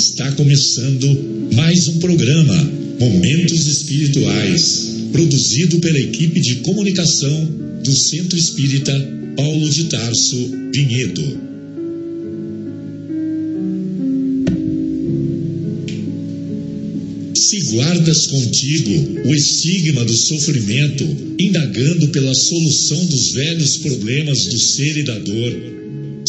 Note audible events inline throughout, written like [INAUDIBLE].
Está começando mais um programa Momentos Espirituais, produzido pela equipe de comunicação do Centro Espírita Paulo de Tarso Vinhedo. Se guardas contigo o estigma do sofrimento, indagando pela solução dos velhos problemas do ser e da dor,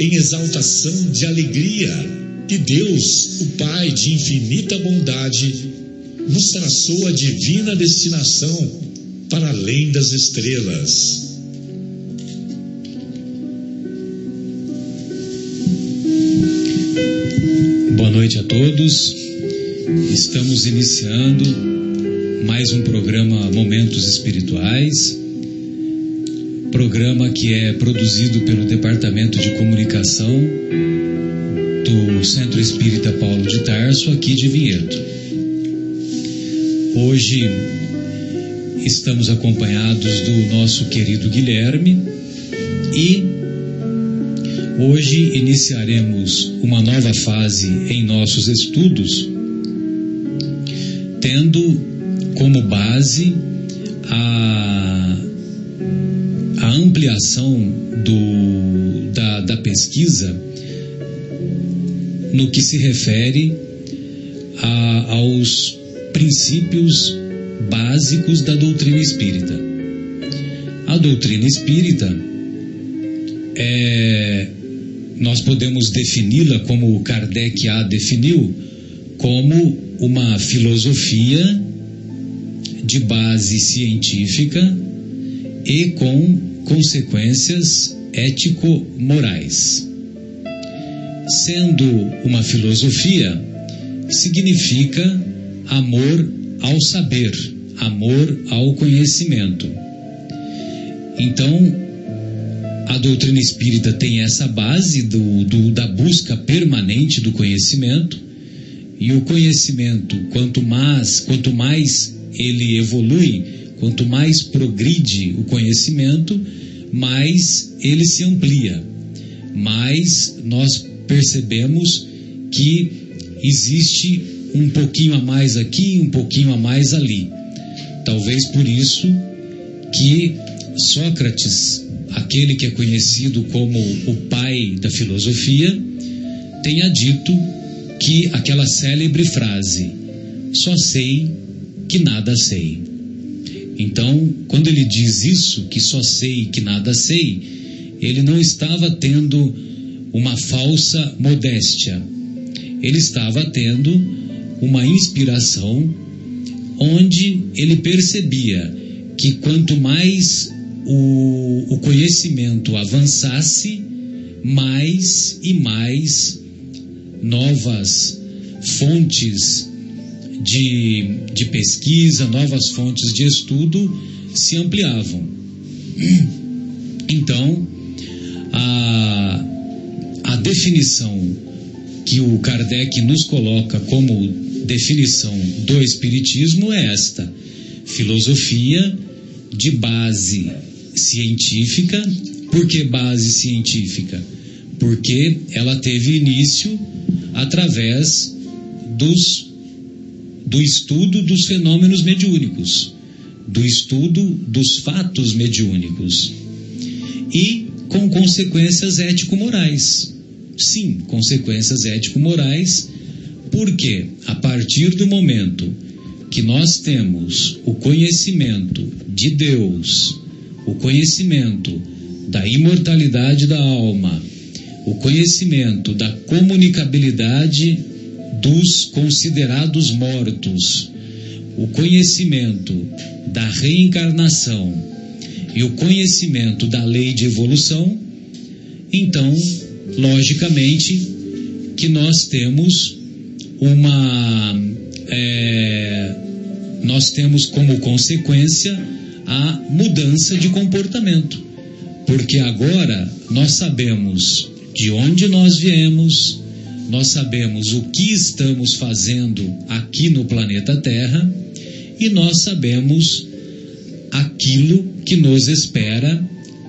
em exaltação de alegria que Deus, o Pai de infinita bondade, nos traçou a divina destinação para além das estrelas. Boa noite a todos. Estamos iniciando mais um programa Momentos Espirituais programa que é produzido pelo Departamento de Comunicação do Centro Espírita Paulo de Tarso, aqui de Vinhedo. Hoje estamos acompanhados do nosso querido Guilherme e hoje iniciaremos uma nova fase em nossos estudos, tendo como base a a ampliação do, da, da pesquisa no que se refere a, aos princípios básicos da doutrina espírita. A doutrina espírita é, nós podemos defini-la como Kardec a definiu, como uma filosofia de base científica e com consequências ético-morais. Sendo uma filosofia, significa amor ao saber, amor ao conhecimento. Então, a doutrina espírita tem essa base do, do, da busca permanente do conhecimento, e o conhecimento, quanto mais, quanto mais ele evolui, quanto mais progride o conhecimento, mais ele se amplia, mais nós percebemos que existe um pouquinho a mais aqui, um pouquinho a mais ali. Talvez por isso que Sócrates, aquele que é conhecido como o pai da filosofia, tenha dito que aquela célebre frase: só sei que nada sei. Então, quando ele diz isso, que só sei que nada sei, ele não estava tendo uma falsa modéstia. Ele estava tendo uma inspiração onde ele percebia que quanto mais o, o conhecimento avançasse, mais e mais novas fontes de, de pesquisa, novas fontes de estudo se ampliavam. Então, a, a definição que o Kardec nos coloca como definição do Espiritismo é esta: filosofia de base científica. Por que base científica? Porque ela teve início através dos do estudo dos fenômenos mediúnicos, do estudo dos fatos mediúnicos e com consequências ético-morais. Sim, consequências ético-morais, porque a partir do momento que nós temos o conhecimento de Deus, o conhecimento da imortalidade da alma, o conhecimento da comunicabilidade dos considerados mortos, o conhecimento da reencarnação e o conhecimento da lei de evolução, então, logicamente, que nós temos uma. É, nós temos como consequência a mudança de comportamento. Porque agora nós sabemos de onde nós viemos, nós sabemos o que estamos fazendo aqui no planeta Terra e nós sabemos aquilo que nos espera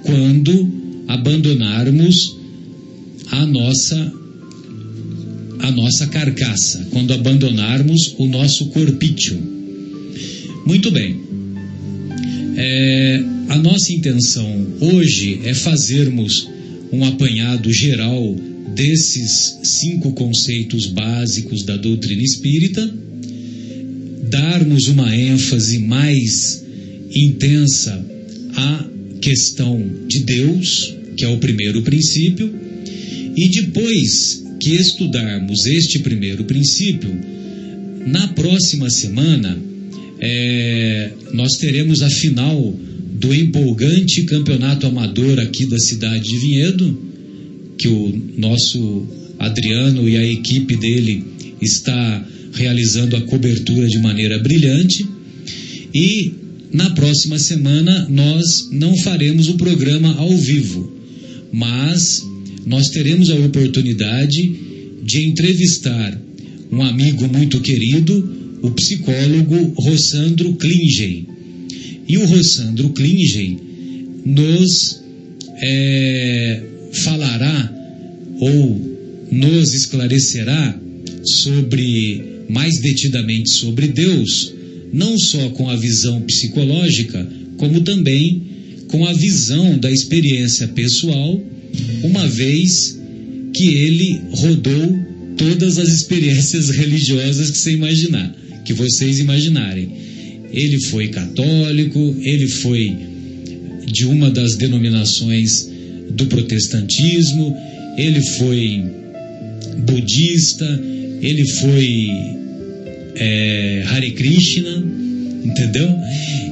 quando abandonarmos a nossa a nossa carcaça, quando abandonarmos o nosso corpício. Muito bem. É, a nossa intenção hoje é fazermos um apanhado geral desses cinco conceitos básicos da doutrina espírita, darmos uma ênfase mais intensa à questão de Deus, que é o primeiro princípio, e depois que estudarmos este primeiro princípio, na próxima semana é, nós teremos a final do empolgante campeonato amador aqui da cidade de Vinhedo, que o nosso Adriano e a equipe dele está realizando a cobertura de maneira brilhante. E na próxima semana nós não faremos o programa ao vivo, mas nós teremos a oportunidade de entrevistar um amigo muito querido, o psicólogo Rossandro Klingen. E o Rossandro Klingen nos é, falará ou nos esclarecerá sobre mais detidamente sobre Deus, não só com a visão psicológica, como também com a visão da experiência pessoal, uma vez que ele rodou todas as experiências [LAUGHS] religiosas que você imaginar, que vocês imaginarem. Ele foi católico, ele foi de uma das denominações do protestantismo, ele foi budista, ele foi é, Hare Krishna, entendeu?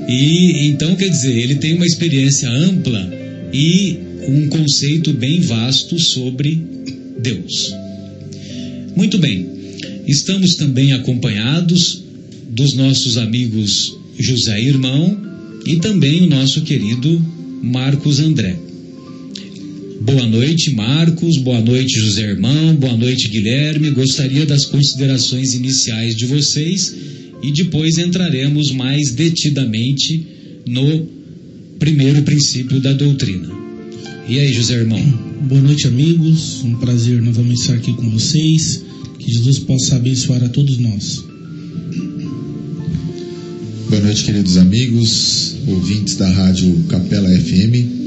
E então quer dizer, ele tem uma experiência ampla e um conceito bem vasto sobre Deus. Muito bem, estamos também acompanhados dos nossos amigos José Irmão e também o nosso querido Marcos André. Boa noite, Marcos. Boa noite, José Irmão. Boa noite, Guilherme. Gostaria das considerações iniciais de vocês e depois entraremos mais detidamente no primeiro princípio da doutrina. E aí, José Irmão? Boa noite, amigos. Um prazer novamente estar aqui com vocês. Que Jesus possa abençoar a todos nós. Boa noite, queridos amigos, ouvintes da Rádio Capela FM.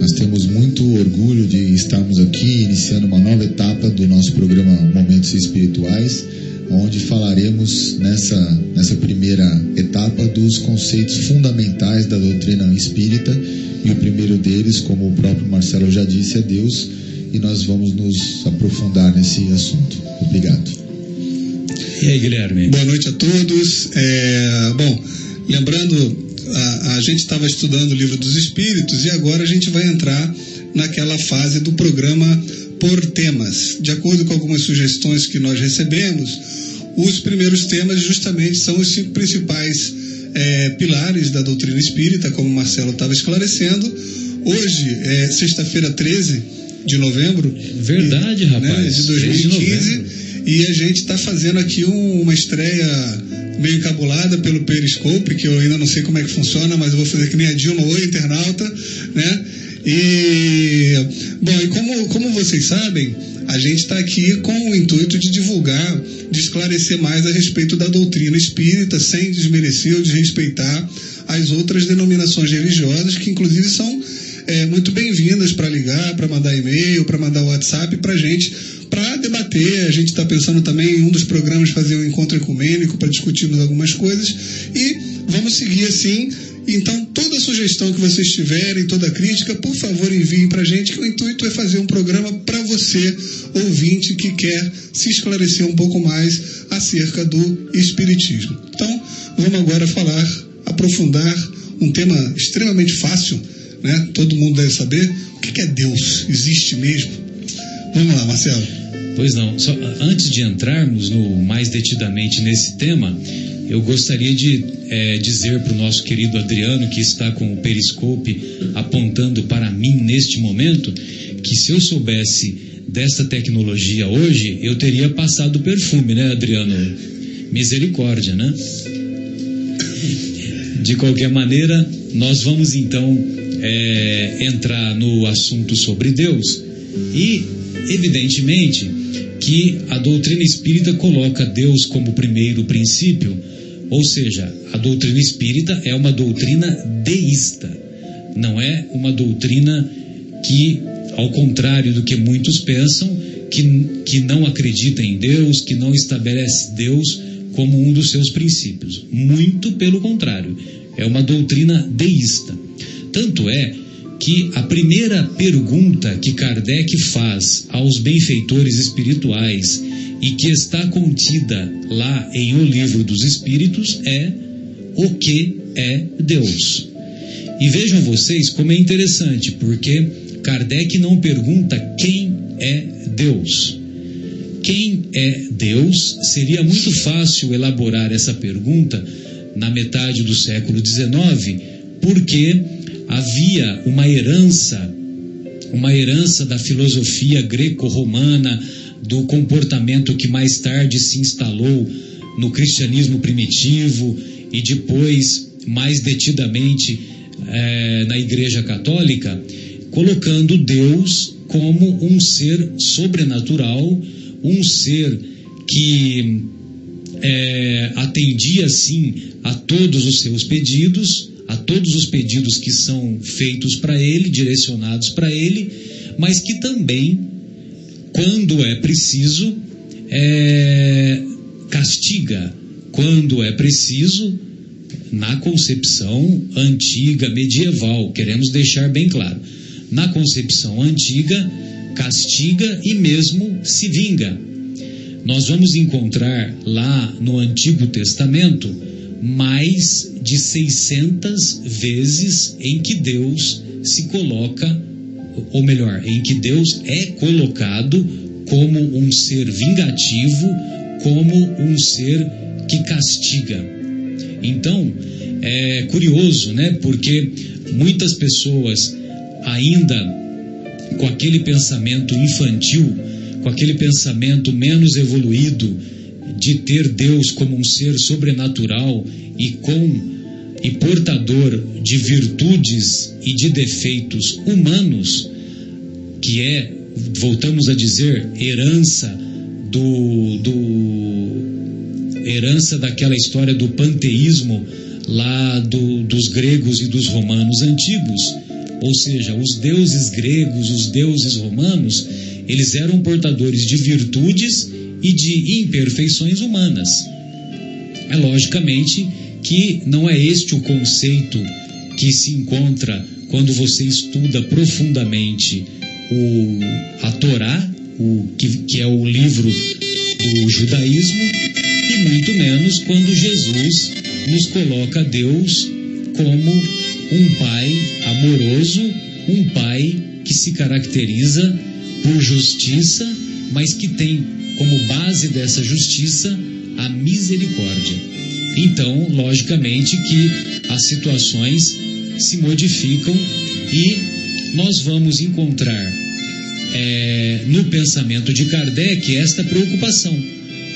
Nós temos muito orgulho de estarmos aqui iniciando uma nova etapa do nosso programa Momentos Espirituais, onde falaremos nessa, nessa primeira etapa dos conceitos fundamentais da doutrina espírita. E o primeiro deles, como o próprio Marcelo já disse, é Deus. E nós vamos nos aprofundar nesse assunto. Obrigado. E aí, Guilherme? Boa noite a todos. É, bom, lembrando a, a gente estava estudando o livro dos Espíritos e agora a gente vai entrar naquela fase do programa por temas. De acordo com algumas sugestões que nós recebemos, os primeiros temas justamente são os cinco principais é, pilares da doutrina espírita, como o Marcelo estava esclarecendo. Hoje é sexta-feira 13 de novembro. Verdade, e, rapaz. Né, de 2015. E a gente está fazendo aqui um, uma estreia meio encabulada pelo Periscope, que eu ainda não sei como é que funciona, mas eu vou fazer que nem a Dilma, oi internauta, né? E, bom, e como, como vocês sabem, a gente está aqui com o intuito de divulgar, de esclarecer mais a respeito da doutrina espírita, sem desmerecer ou desrespeitar as outras denominações religiosas, que inclusive são é, muito bem-vindas para ligar, para mandar e-mail, para mandar WhatsApp para a gente, para debater. A gente está pensando também em um dos programas fazer um encontro ecumênico para discutirmos algumas coisas e vamos seguir assim. Então, toda sugestão que vocês tiverem, toda crítica, por favor, enviem para a gente, que o intuito é fazer um programa para você, ouvinte, que quer se esclarecer um pouco mais acerca do Espiritismo. Então, vamos agora falar, aprofundar um tema extremamente fácil, né? todo mundo deve saber. O que é Deus? Existe mesmo? Vamos lá, Marcelo. Pois não. Só, antes de entrarmos no, mais detidamente nesse tema, eu gostaria de é, dizer para o nosso querido Adriano, que está com o periscope apontando para mim neste momento, que se eu soubesse desta tecnologia hoje, eu teria passado perfume, né, Adriano? Misericórdia, né? De qualquer maneira, nós vamos então é, entrar no assunto sobre Deus e, evidentemente, que a doutrina espírita coloca Deus como primeiro princípio, ou seja, a doutrina espírita é uma doutrina deísta, não é uma doutrina que, ao contrário do que muitos pensam, que, que não acredita em Deus, que não estabelece Deus como um dos seus princípios. Muito pelo contrário, é uma doutrina deísta. Tanto é que a primeira pergunta que Kardec faz aos benfeitores espirituais e que está contida lá em O Livro dos Espíritos é: o que é Deus? E vejam vocês como é interessante, porque Kardec não pergunta quem é Deus. Quem é Deus? Seria muito fácil elaborar essa pergunta na metade do século XIX, porque havia uma herança, uma herança da filosofia greco-romana, do comportamento que mais tarde se instalou no cristianismo primitivo e depois, mais detidamente, é, na Igreja Católica, colocando Deus como um ser sobrenatural, um ser que é, atendia sim a todos os seus pedidos, a todos os pedidos que são feitos para ele, direcionados para ele, mas que também, quando é preciso, é, castiga, quando é preciso, na concepção antiga, medieval, queremos deixar bem claro, na concepção antiga, castiga e mesmo se vinga. Nós vamos encontrar lá no Antigo Testamento mais de 600 vezes em que Deus se coloca, ou melhor, em que Deus é colocado como um ser vingativo, como um ser que castiga. Então, é curioso, né? Porque muitas pessoas ainda com aquele pensamento infantil, com aquele pensamento menos evoluído, de ter Deus como um ser sobrenatural e com e portador de virtudes e de defeitos humanos, que é, voltamos a dizer, herança do, do herança daquela história do panteísmo lá do, dos gregos e dos romanos antigos. Ou seja, os deuses gregos, os deuses romanos, eles eram portadores de virtudes e de imperfeições humanas. É logicamente que não é este o conceito que se encontra quando você estuda profundamente o, a Torá, o, que, que é o livro do judaísmo, e muito menos quando Jesus nos coloca Deus como um pai amoroso, um pai que se caracteriza por justiça, mas que tem como base dessa justiça a misericórdia. Então, logicamente que as situações se modificam e nós vamos encontrar é, no pensamento de Kardec esta preocupação.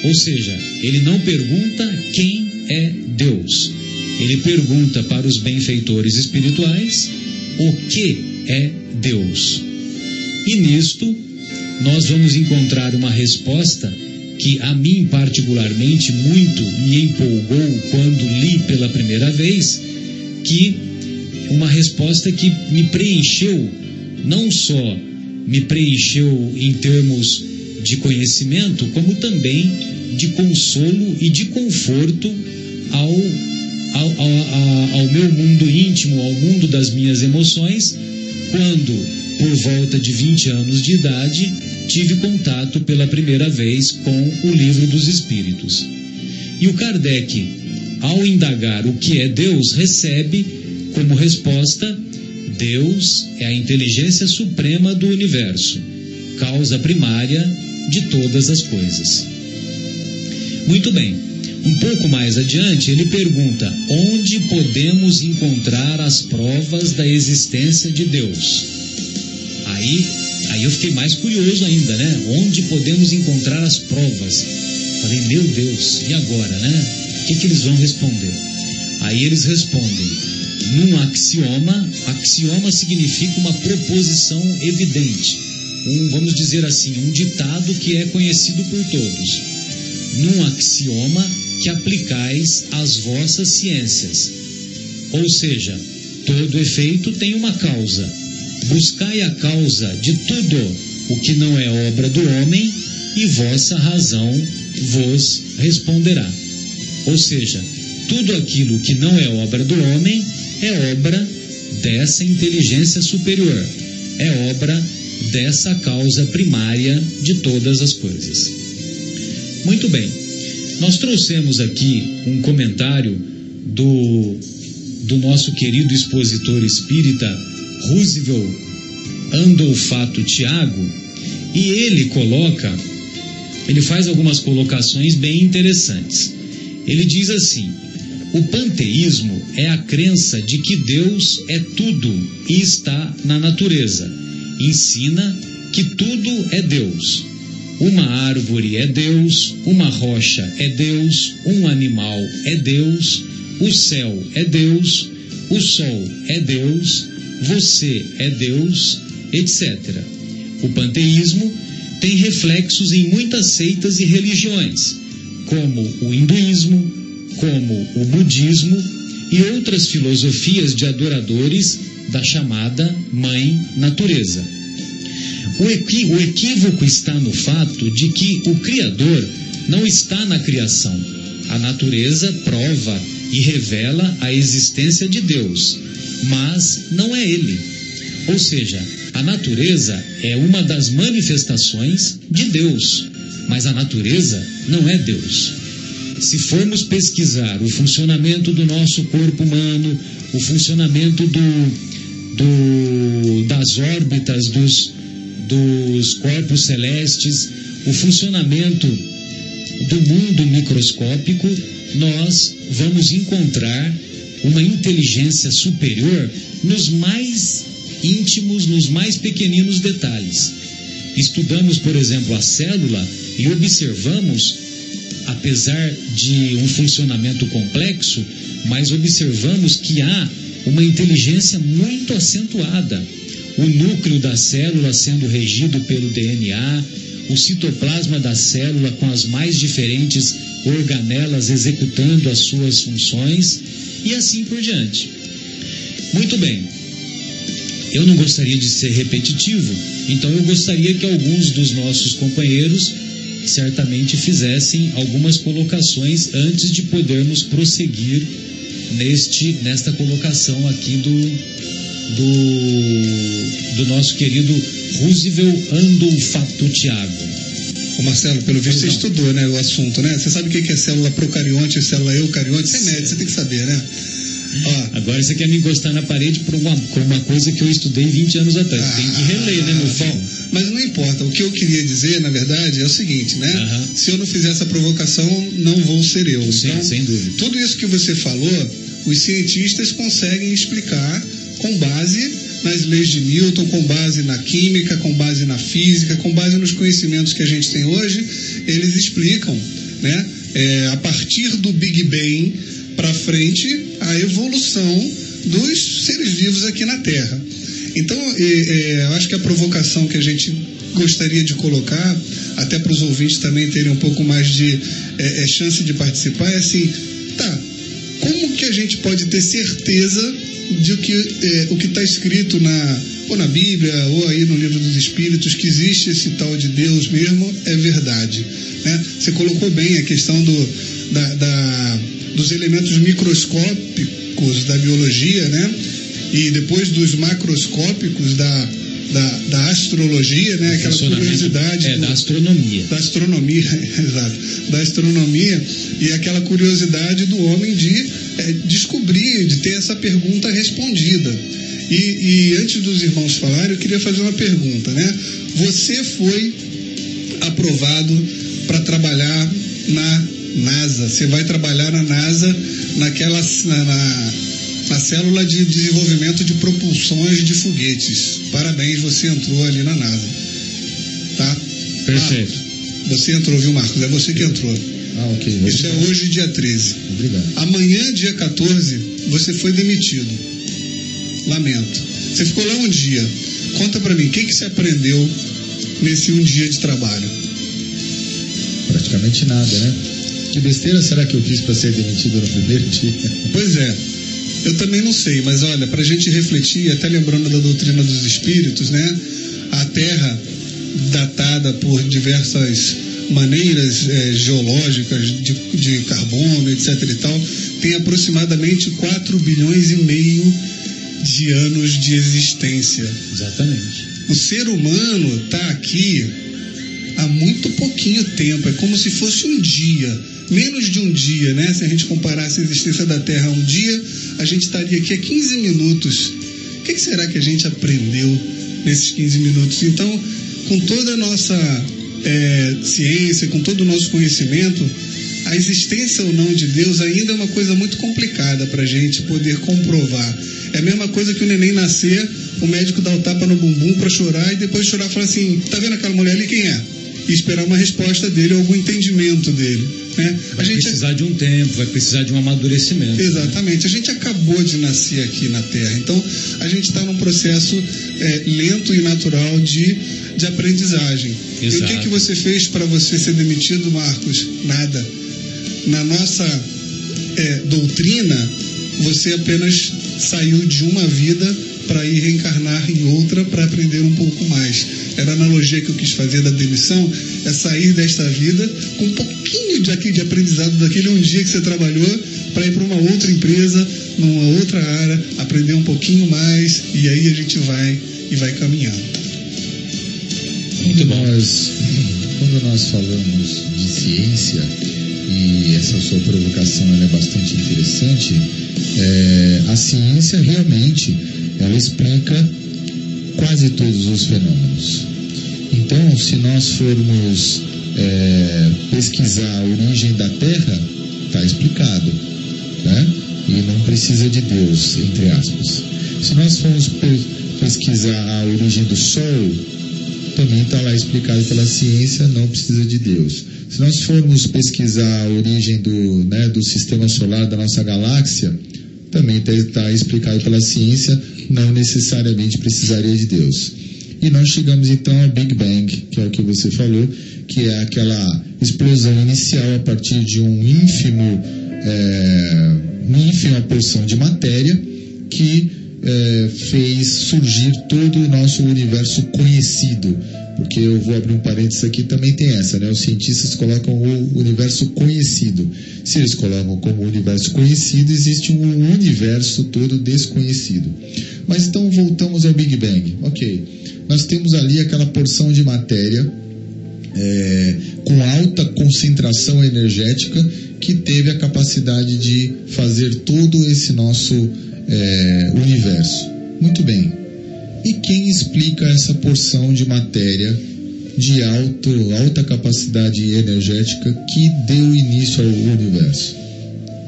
Ou seja, ele não pergunta quem é Deus, ele pergunta para os benfeitores espirituais o que é Deus. E nisto nós vamos encontrar uma resposta que a mim particularmente muito me empolgou quando li pela primeira vez, que uma resposta que me preencheu, não só me preencheu em termos de conhecimento, como também de consolo e de conforto ao, ao, ao, ao meu mundo íntimo, ao mundo das minhas emoções, quando por volta de 20 anos de idade, tive contato pela primeira vez com o Livro dos Espíritos. E o Kardec, ao indagar o que é Deus, recebe como resposta: Deus é a inteligência suprema do universo, causa primária de todas as coisas. Muito bem. Um pouco mais adiante, ele pergunta: onde podemos encontrar as provas da existência de Deus? Aí, aí eu fiquei mais curioso ainda, né? Onde podemos encontrar as provas? Falei, meu Deus, e agora, né? O que, que eles vão responder? Aí eles respondem: num axioma, axioma significa uma proposição evidente, um, vamos dizer assim, um ditado que é conhecido por todos. Num axioma que aplicais às vossas ciências. Ou seja, todo efeito tem uma causa. Buscai a causa de tudo o que não é obra do homem, e vossa razão vos responderá. Ou seja, tudo aquilo que não é obra do homem é obra dessa inteligência superior, é obra dessa causa primária de todas as coisas. Muito bem, nós trouxemos aqui um comentário do, do nosso querido expositor espírita Roosevelt Andolfato Tiago, e ele coloca, ele faz algumas colocações bem interessantes. Ele diz assim: o panteísmo é a crença de que Deus é tudo e está na natureza. Ensina que tudo é Deus. Uma árvore é Deus, uma rocha é Deus, um animal é Deus, o céu é Deus, o sol é Deus, você é Deus, etc. O panteísmo tem reflexos em muitas seitas e religiões, como o hinduísmo, como o budismo e outras filosofias de adoradores da chamada Mãe Natureza. O, equi, o equívoco está no fato de que o Criador não está na criação. A natureza prova e revela a existência de Deus, mas não é Ele. Ou seja, a natureza é uma das manifestações de Deus, mas a natureza não é Deus. Se formos pesquisar o funcionamento do nosso corpo humano, o funcionamento do, do, das órbitas dos, dos corpos celestes, o funcionamento do mundo microscópico, nós vamos encontrar uma inteligência superior nos mais íntimos, nos mais pequeninos detalhes. Estudamos, por exemplo, a célula e observamos, apesar de um funcionamento complexo, mas observamos que há uma inteligência muito acentuada. O núcleo da célula sendo regido pelo DNA, o citoplasma da célula com as mais diferentes organelas executando as suas funções e assim por diante. Muito bem. Eu não gostaria de ser repetitivo, então eu gostaria que alguns dos nossos companheiros certamente fizessem algumas colocações antes de podermos prosseguir neste nesta colocação aqui do do, do nosso querido Roosevelt Andolfato Tiago. Ô Marcelo, pelo visto você estudou né, o assunto, né? Você sabe o que é célula procarionte e célula eucarionte? Você é médico, você tem que saber, né? Ó, Agora você quer me encostar na parede por uma, por uma coisa que eu estudei 20 anos atrás. Ah, tem que reler, né, meu filho? Mas não importa. O que eu queria dizer, na verdade, é o seguinte, né? Aham. Se eu não fizer essa provocação, não vou ser eu. Sim, então, sem dúvida. Tudo isso que você falou, os cientistas conseguem explicar com base nas leis de Newton, com base na química, com base na física, com base nos conhecimentos que a gente tem hoje, eles explicam, né? É, a partir do Big Bang para frente, a evolução dos seres vivos aqui na Terra. Então, é, é, eu acho que a provocação que a gente gostaria de colocar, até para os ouvintes também terem um pouco mais de é, é, chance de participar, é assim, tá, como que a gente pode ter certeza de que é, o que está escrito na ou na Bíblia ou aí no livro dos Espíritos que existe esse tal de Deus mesmo é verdade, né? Você colocou bem a questão do, da, da, dos elementos microscópicos da biologia, né? E depois dos macroscópicos da, da, da astrologia, né? Aquela curiosidade É, do- da astronomia. da astronomia, [LAUGHS] exato, da astronomia e aquela curiosidade do homem de eh, descobrir, de ter essa pergunta respondida. E, e antes dos irmãos falarem, eu queria fazer uma pergunta, né? Você foi aprovado para trabalhar na NASA. Você vai trabalhar na NASA, naquela na, na, célula de desenvolvimento de propulsões de foguetes. Parabéns, você entrou ali na NASA. Tá? Perfeito. Você entrou, viu, Marcos? É você que entrou. Ah, ok. Isso é hoje, dia 13. Obrigado. Amanhã, dia 14, você foi demitido. Lamento. Você ficou lá um dia. Conta pra mim, o que, que você aprendeu nesse um dia de trabalho? Praticamente nada, né? Que besteira será que eu fiz para ser demitido no primeiro dia? [LAUGHS] Pois é. Eu também não sei, mas olha, para a gente refletir, até lembrando da doutrina dos espíritos, né? A Terra, datada por diversas maneiras é, geológicas de, de carbono, etc. e tal, tem aproximadamente 4 bilhões e meio de anos de existência. Exatamente. O ser humano está aqui há muito pouquinho tempo, é como se fosse um dia, menos de um dia, né? Se a gente comparasse a existência da Terra a um dia, a gente estaria aqui há 15 minutos. O que, será que a gente aprendeu nesses 15 minutos? Então, com toda a nossa é, ciência, com todo o nosso conhecimento, a existência ou não de Deus ainda é uma coisa muito complicada para a gente poder comprovar. É a mesma coisa que o neném nascer, o médico dá o tapa no bumbum para chorar e depois chorar e falar assim: tá vendo aquela mulher ali? Quem é? E esperar uma resposta dele, algum entendimento dele. Né? Vai gente precisar de um tempo, vai precisar de um amadurecimento. Né? Exatamente. Né? A gente acabou de nascer aqui na Terra, então a gente está num processo é, lento e natural de, de aprendizagem. Exato. E o que, que você fez para você ser demitido, Marcos? Nada. Na nossa é, doutrina, você apenas saiu de uma vida para ir reencarnar em outra para aprender um pouco mais. Era a analogia que eu quis fazer da demissão, é sair desta vida com um pouquinho de, aqui, de aprendizado daquele um dia que você trabalhou para ir para uma outra empresa, numa outra área, aprender um pouquinho mais e aí a gente vai e vai caminhando. Muito bom. Nós, quando nós falamos de ciência, e essa sua provocação é bastante interessante, é, a ciência realmente ela explica quase todos os fenômenos. Então, se nós formos é, pesquisar a origem da Terra, está explicado. Né? E não precisa de Deus, entre aspas. Se nós formos pe pesquisar a origem do Sol, também está lá explicado pela ciência, não precisa de Deus. Se nós formos pesquisar a origem do, né, do sistema solar da nossa galáxia, também está tá explicado pela ciência, não necessariamente precisaria de Deus. E nós chegamos então ao Big Bang, que é o que você falou, que é aquela explosão inicial a partir de um ínfimo, é, uma ínfima porção de matéria que é, fez surgir todo o nosso universo conhecido. Porque eu vou abrir um parênteses aqui, também tem essa, né? Os cientistas colocam o universo conhecido. Se eles colocam como universo conhecido, existe um universo todo desconhecido. Mas então voltamos ao Big Bang. Ok, nós temos ali aquela porção de matéria é, com alta concentração energética que teve a capacidade de fazer todo esse nosso é, universo. Muito bem. E quem explica essa porção de matéria de alto, alta capacidade energética que deu início ao universo?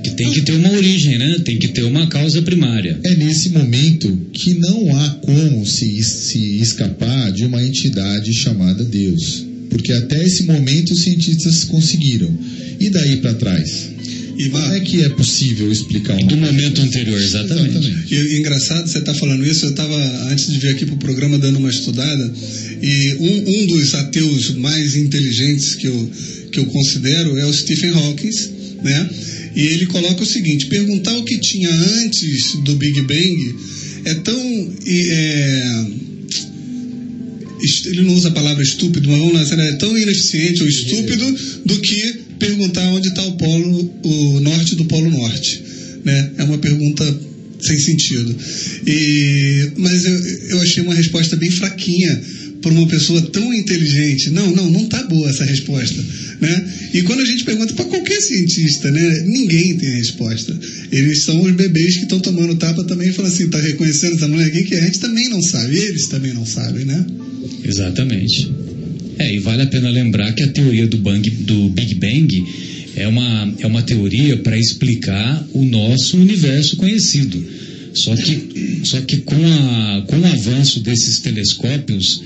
Que tem que ter uma origem, né? Tem que ter uma causa primária. É nesse momento que não há como se, se escapar de uma entidade chamada Deus. Porque até esse momento os cientistas conseguiram. E daí para trás? E Como é que é possível explicar Do momento anterior, exatamente. exatamente. E, engraçado você estar tá falando isso, eu estava, antes de vir aqui para o programa, dando uma estudada, e um, um, dos ateus mais inteligentes que eu, que eu considero é o Stephen Hawking, né? E ele coloca o seguinte: perguntar o que tinha antes do Big Bang é tão. É, ele não usa a palavra estúpido, mas vamos lá, é tão ineficiente ou estúpido do que perguntar onde está o polo, o norte do polo norte. Né? É uma pergunta sem sentido. E, mas eu, eu achei uma resposta bem fraquinha para uma pessoa tão inteligente. Não, não, não está boa essa resposta. Né? E quando a gente pergunta para qualquer cientista, né, ninguém tem resposta. Eles são os bebês que estão tomando tapa também e falam assim, está reconhecendo essa mulher aqui que a gente também não sabe, eles também não sabem, né? Exatamente. É, e vale a pena lembrar que a teoria do, bang, do Big Bang é uma, é uma teoria para explicar o nosso universo conhecido. Só que, só que com, a, com o avanço desses telescópios,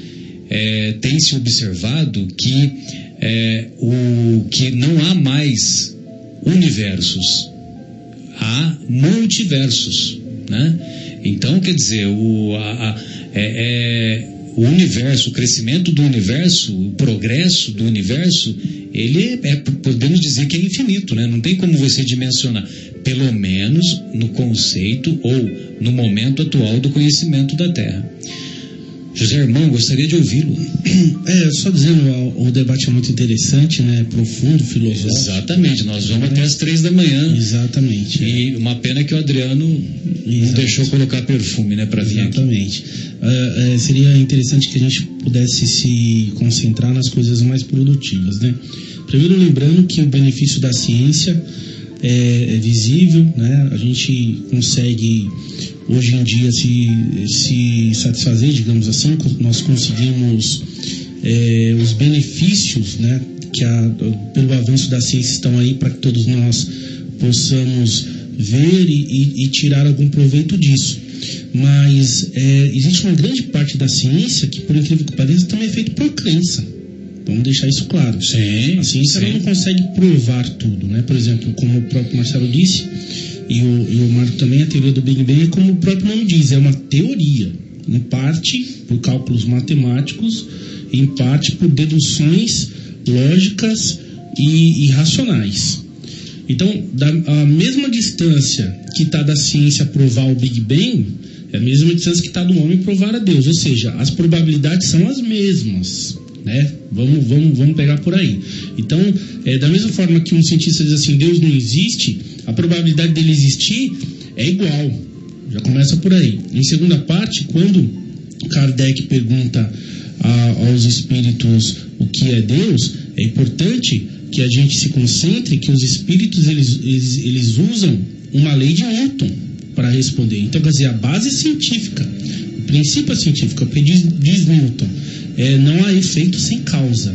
é, tem se observado que, é, o, que não há mais universos, há multiversos. Né? Então, quer dizer, o, a, a, é, é o universo, o crescimento do universo, o progresso do universo, ele é, podemos dizer que é infinito, né? Não tem como você dimensionar, pelo menos no conceito ou no momento atual do conhecimento da Terra. José Irmão, gostaria de ouvi-lo. [CLEARS THROAT] É, só dizendo, o, o, debate é muito interessante, né? Profundo, filosófico. Exatamente, nós vamos até as três da manhã. Exatamente. E uma pena que o Adriano Exatamente. não deixou colocar perfume, né, para vir aqui. Exatamente. Uh, uh, seria interessante que a gente pudesse se concentrar nas coisas mais produtivas, né? Primeiro lembrando que o benefício da ciência é, é visível, né? A gente consegue hoje em dia se, se satisfazer, digamos assim, nós conseguimos é, os benefícios né, que a, pelo avanço da ciência estão aí para que todos nós possamos ver e, e, e tirar algum proveito disso. Mas é, existe uma grande parte da ciência que, por incrível que pareça, também é feita por crença. Vamos deixar isso claro. Sim, a ciência sim. não consegue provar tudo. Né? Por exemplo, como o próprio Marcelo disse, e o, o Marco também, a teoria do Big Bang é como o próprio nome diz, é uma teoria, em parte por cálculos matemáticos, em parte por deduções lógicas e, e racionais. Então, da, a mesma distância que está da ciência provar o Big Bang é a mesma distância que está do homem provar a Deus, ou seja, as probabilidades são as mesmas. Né? Vamos, vamos, vamos pegar por aí. Então, é, da mesma forma que um cientista diz assim, Deus não existe, a probabilidade dele existir é igual. Já começa por aí. Em segunda parte, quando Kardec pergunta a, aos espíritos o que é Deus, é importante que a gente se concentre que os espíritos eles, eles, eles usam uma lei de Newton para responder. Então, quer dizer, a base científica, o princípio científico, porque diz, diz Newton, é, não há efeito sem causa.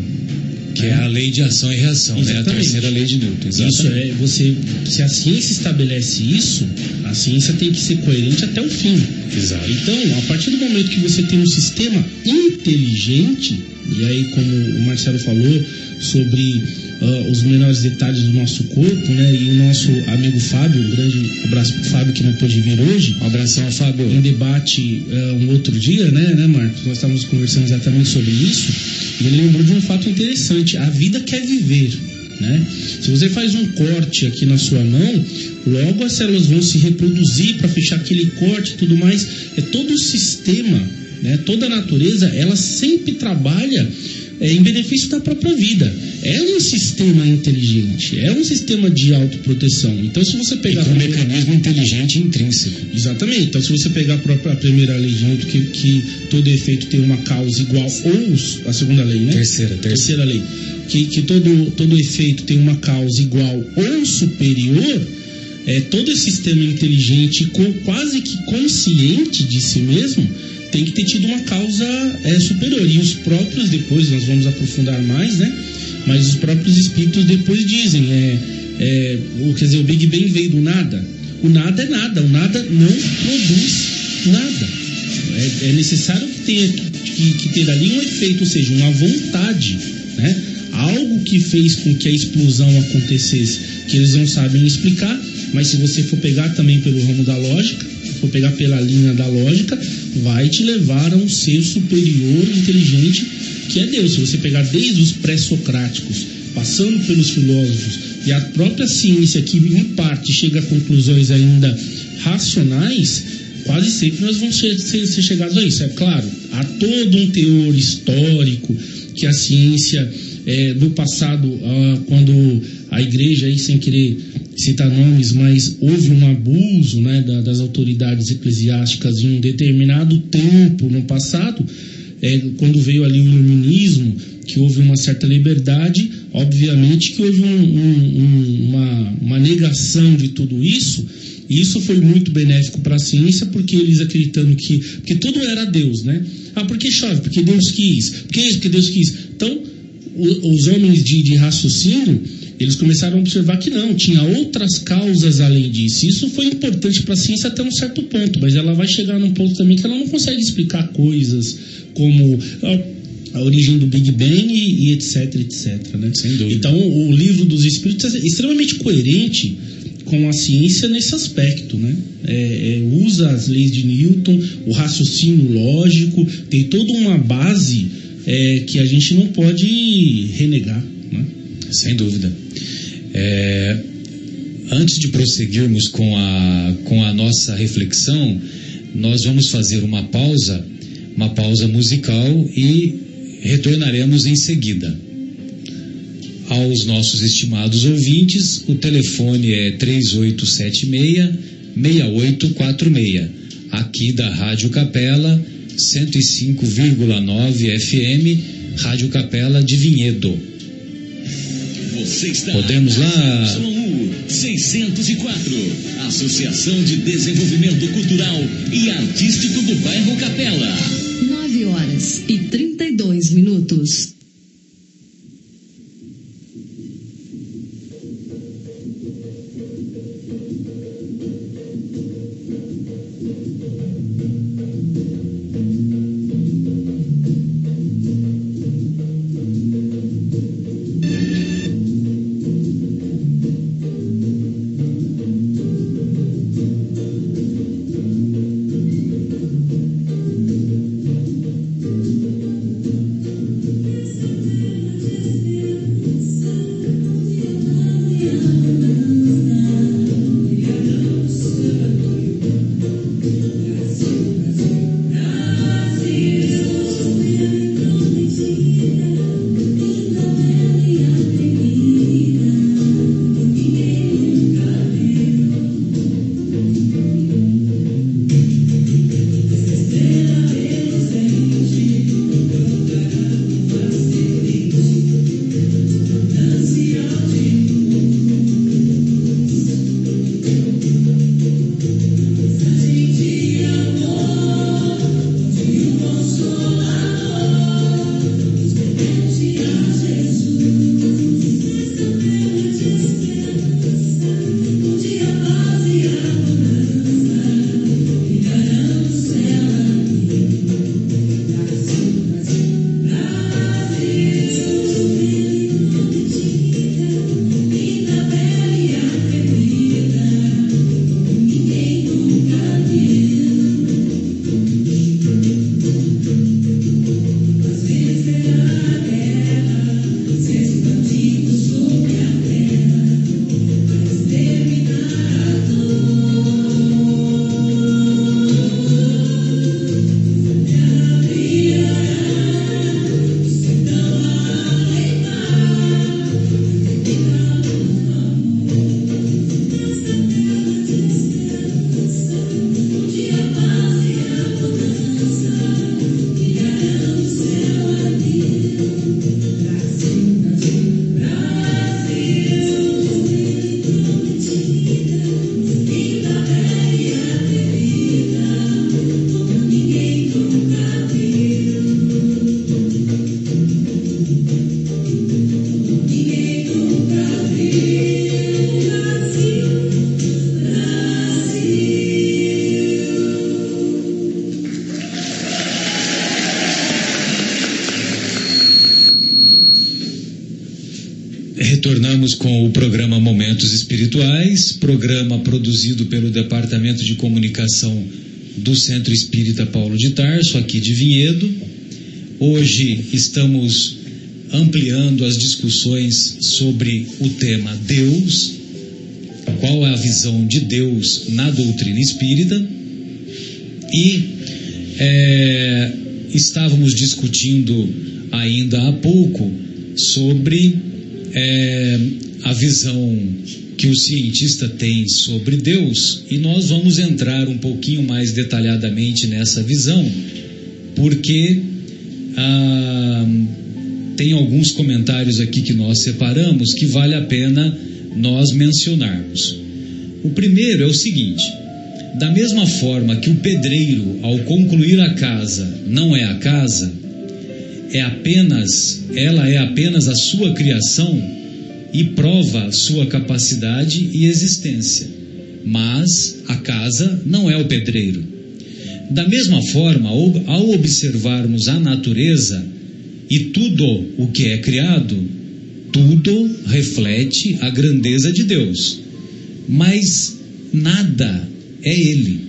Que é a lei de ação e reação, né? a terceira lei de Newton. Exatamente. Isso é, você, se a ciência estabelece isso, a ciência tem que ser coerente até o fim. Exato. Então, a partir do momento que você tem um sistema inteligente, e aí como o Marcelo falou sobre uh, os menores detalhes do nosso corpo, né? E o nosso amigo Fábio, um grande abraço para o Fábio que não pôde vir hoje. Um abração, Fábio. Em debate uh, um outro dia, né, né, Marcos? Nós estávamos conversando exatamente sobre isso. E ele lembrou de um fato interessante: a vida quer viver. Né? Se você faz um corte aqui na sua mão, logo as células vão se reproduzir para fechar aquele corte e tudo mais. É todo o sistema, né? toda a natureza, ela sempre trabalha é, em benefício da própria vida. É um sistema inteligente, é um sistema de autoproteção. Então, se você pegar. E com um mecanismo inteligente intrínseco. Exatamente. Então, se você pegar a, própria, primeira lei de Newton, que, que todo efeito tem uma causa igual, ou a segunda lei, né? Terceira, terceira. terceira lei. Que, que todo, todo efeito tem uma causa igual ou superior, é, todo esse sistema inteligente, com, quase que consciente de si mesmo, tem que ter tido uma causa é, superior. E os próprios, depois nós vamos aprofundar mais, né? Mas os próprios espíritos depois dizem, é, é, quer dizer, o Big Bang veio do nada. O nada é nada, o nada não produz nada. É, é necessário que tenha que, que ter ali um efeito, ou seja, uma vontade, né? Algo que fez com que a explosão acontecesse, que eles não sabem explicar, mas se você for pegar também pelo ramo da lógica, for pegar pela linha da lógica, vai te levar a um ser superior, inteligente, que é Deus. Se você pegar desde os pré-socráticos, passando pelos filósofos e a própria ciência, que em parte chega a conclusões ainda racionais, quase sempre nós vamos ser, ser, ser chegados a isso. É claro, há todo um teor histórico que a ciência é, do passado, ah, quando a igreja, aí, sem querer citar nomes, mas houve um abuso né, da, das autoridades eclesiásticas em um determinado tempo no passado, é, quando veio ali o iluminismo, que houve uma certa liberdade, obviamente que houve um, um, uma, uma negação de tudo isso, isso foi muito benéfico para a ciência, porque eles acreditando que. Porque tudo era Deus, né? Ah, por que chove? Porque Deus quis. Por que isso? Porque Deus quis. Então, os homens de, de raciocínio eles começaram a observar que não, tinha outras causas além disso. Isso foi importante para a ciência até um certo ponto, mas ela vai chegar num ponto também que ela não consegue explicar coisas como a, origem do Big Bang e, e etc, etc. Né? Sem dúvida. Então, o livro dos Espíritos é extremamente coerente com a ciência nesse aspecto, né? É, é, usa as leis de Newton, o raciocínio lógico, tem toda uma base é, que a gente não pode renegar, né? Sem dúvida. É, antes de prosseguirmos com a, com a nossa reflexão, nós vamos fazer uma pausa, uma pausa musical e retornaremos em seguida. Aos nossos estimados ouvintes, o telefone é 3876-6846, aqui da Rádio Capela, 105,9 FM, Rádio Capela de Vinhedo. Você está Podemos lá? YU 604, Associação de Desenvolvimento Cultural e Artístico do Bairro Capela. 9 horas e 32 minutos. Produzido pelo Departamento de Comunicação do Centro Espírita Paulo de Tarso, aqui de Vinhedo. Hoje estamos ampliando as discussões sobre o tema Deus, qual é a visão de Deus na doutrina espírita e é, estávamos discutindo ainda há pouco sobre é, a visão que o cientista tem sobre Deus e nós vamos entrar um pouquinho mais detalhadamente nessa visão, porque ah, tem alguns comentários aqui que nós separamos que vale a pena nós mencionarmos. O primeiro é o seguinte: da mesma forma que o pedreiro, ao concluir a casa, não é a casa, é apenas, ela é apenas a sua criação e prova sua capacidade e existência. Mas a casa não é o pedreiro. Da mesma forma, ao observarmos a natureza e tudo o que é criado, tudo reflete a grandeza de Deus. Mas nada é Ele.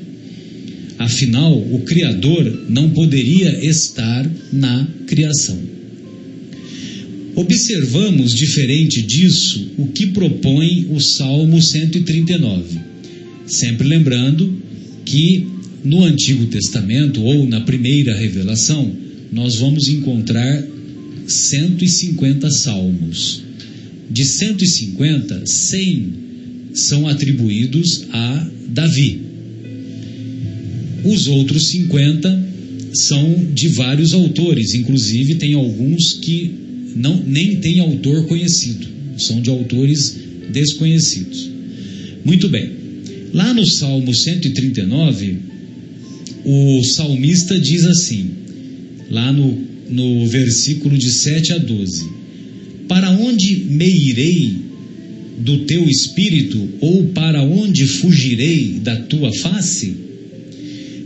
Afinal, o Criador não poderia estar na criação. Observamos, diferente disso, o que propõe o Salmo 139. Sempre lembrando que no Antigo Testamento ou na primeira revelação, nós vamos encontrar 150 salmos. De 150, 100 são atribuídos a Davi. Os outros 50 são de vários autores, inclusive tem alguns que não nem tem autor conhecido, são de autores desconhecidos. Muito bem. Lá no Salmo 139, o salmista diz assim: lá no, no versículo de 7 a 12: Para onde me irei do teu espírito, ou para onde fugirei da tua face?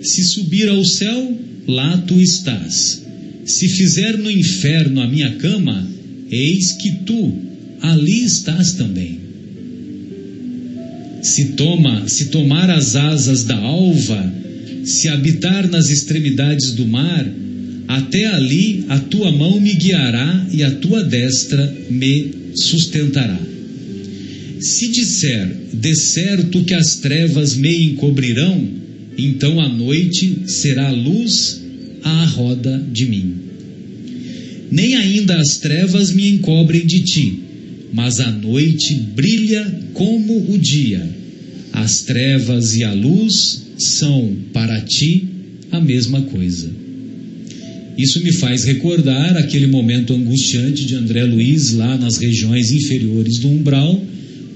Se subir ao céu, lá tu estás. Se fizer no inferno a minha cama, eis que tu ali estás também. Se toma, se tomar as asas da alva, se habitar nas extremidades do mar, até ali a tua mão me guiará e a tua destra me sustentará. Se disser, de certo que as trevas me encobrirão, então a noite será luz à roda de mim. Nem ainda as trevas me encobrem de ti, mas a noite brilha como o dia. As trevas e a luz são para ti a mesma coisa. Isso me faz recordar aquele momento angustiante de André Luiz lá nas regiões inferiores do umbral,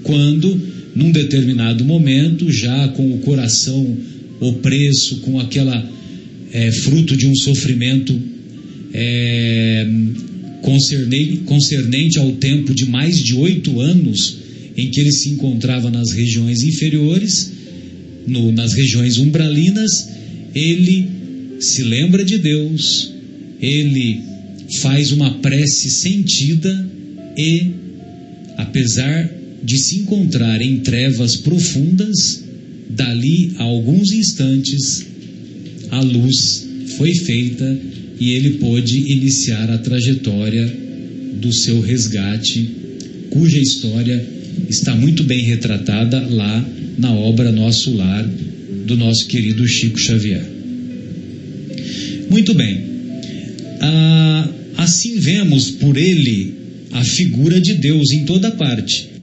quando, num determinado momento, já com o coração opresso, com aquela é, fruto de um sofrimento é, concernente, ao tempo de mais de oito anos em que ele se encontrava nas regiões inferiores, no, nas regiões umbralinas, ele se lembra de Deus, ele faz uma prece sentida e, apesar de se encontrar em trevas profundas, dali a alguns instantes a luz foi feita e ele pôde iniciar a trajetória do seu resgate, cuja história está muito bem retratada lá na obra Nosso Lar do nosso querido Chico Xavier. Muito bem. Ah, assim vemos por ele a figura de Deus em toda parte.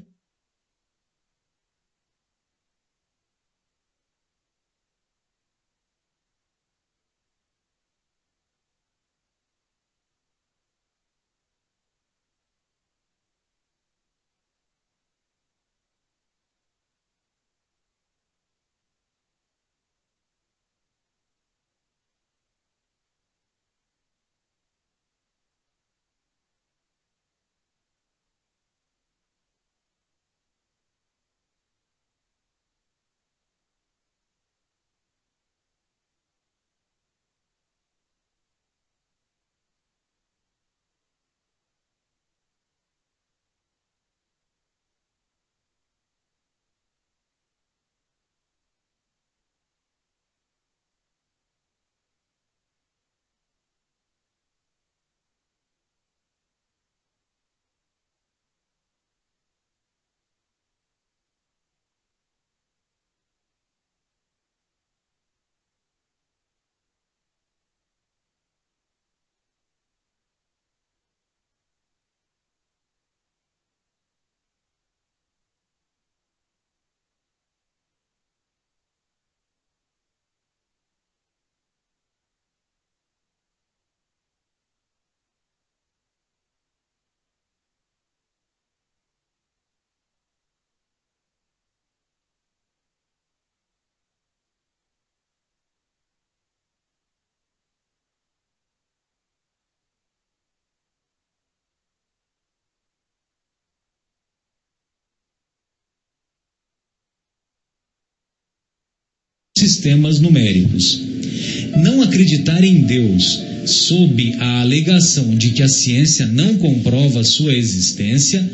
Sistemas numéricos. Não acreditar em Deus sob a alegação de que a ciência não comprova sua existência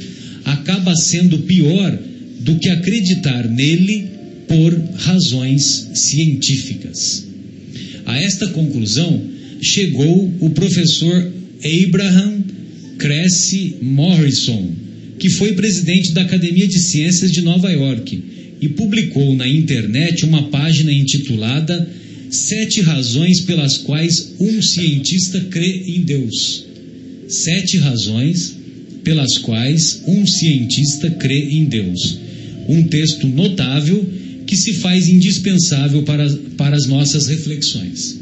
acaba sendo pior do que acreditar nele por razões científicas. A esta conclusão chegou o professor Abraham Cressy Morrison, que foi presidente da Academia de Ciências de Nova York e publicou na internet uma página intitulada Sete Razões pelas quais um cientista crê em Deus. Sete razões pelas quais um cientista crê em Deus. Um texto notável que se faz indispensável para, para as nossas reflexões.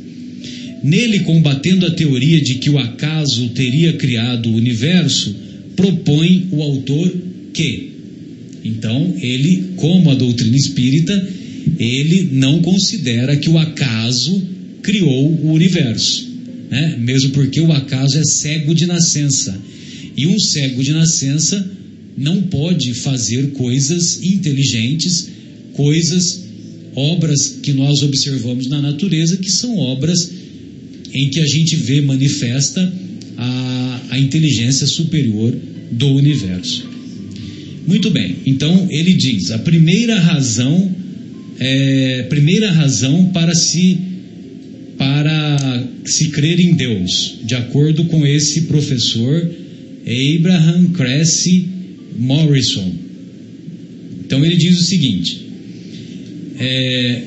Nele, combatendo a teoria de que o acaso teria criado o universo, propõe o autor que. Então, ele, como a doutrina espírita, ele não considera que o acaso criou o universo. Né? Mesmo porque o acaso é cego de nascença. E um cego de nascença não pode fazer coisas inteligentes, coisas, obras que nós observamos na natureza, que são obras em que a gente vê manifesta a, a inteligência superior do universo. Muito bem, então ele diz: a primeira razão, é, primeira razão para se para se crer em Deus, de acordo com esse professor Abraham Cressy Morrison. Então ele diz o seguinte: é,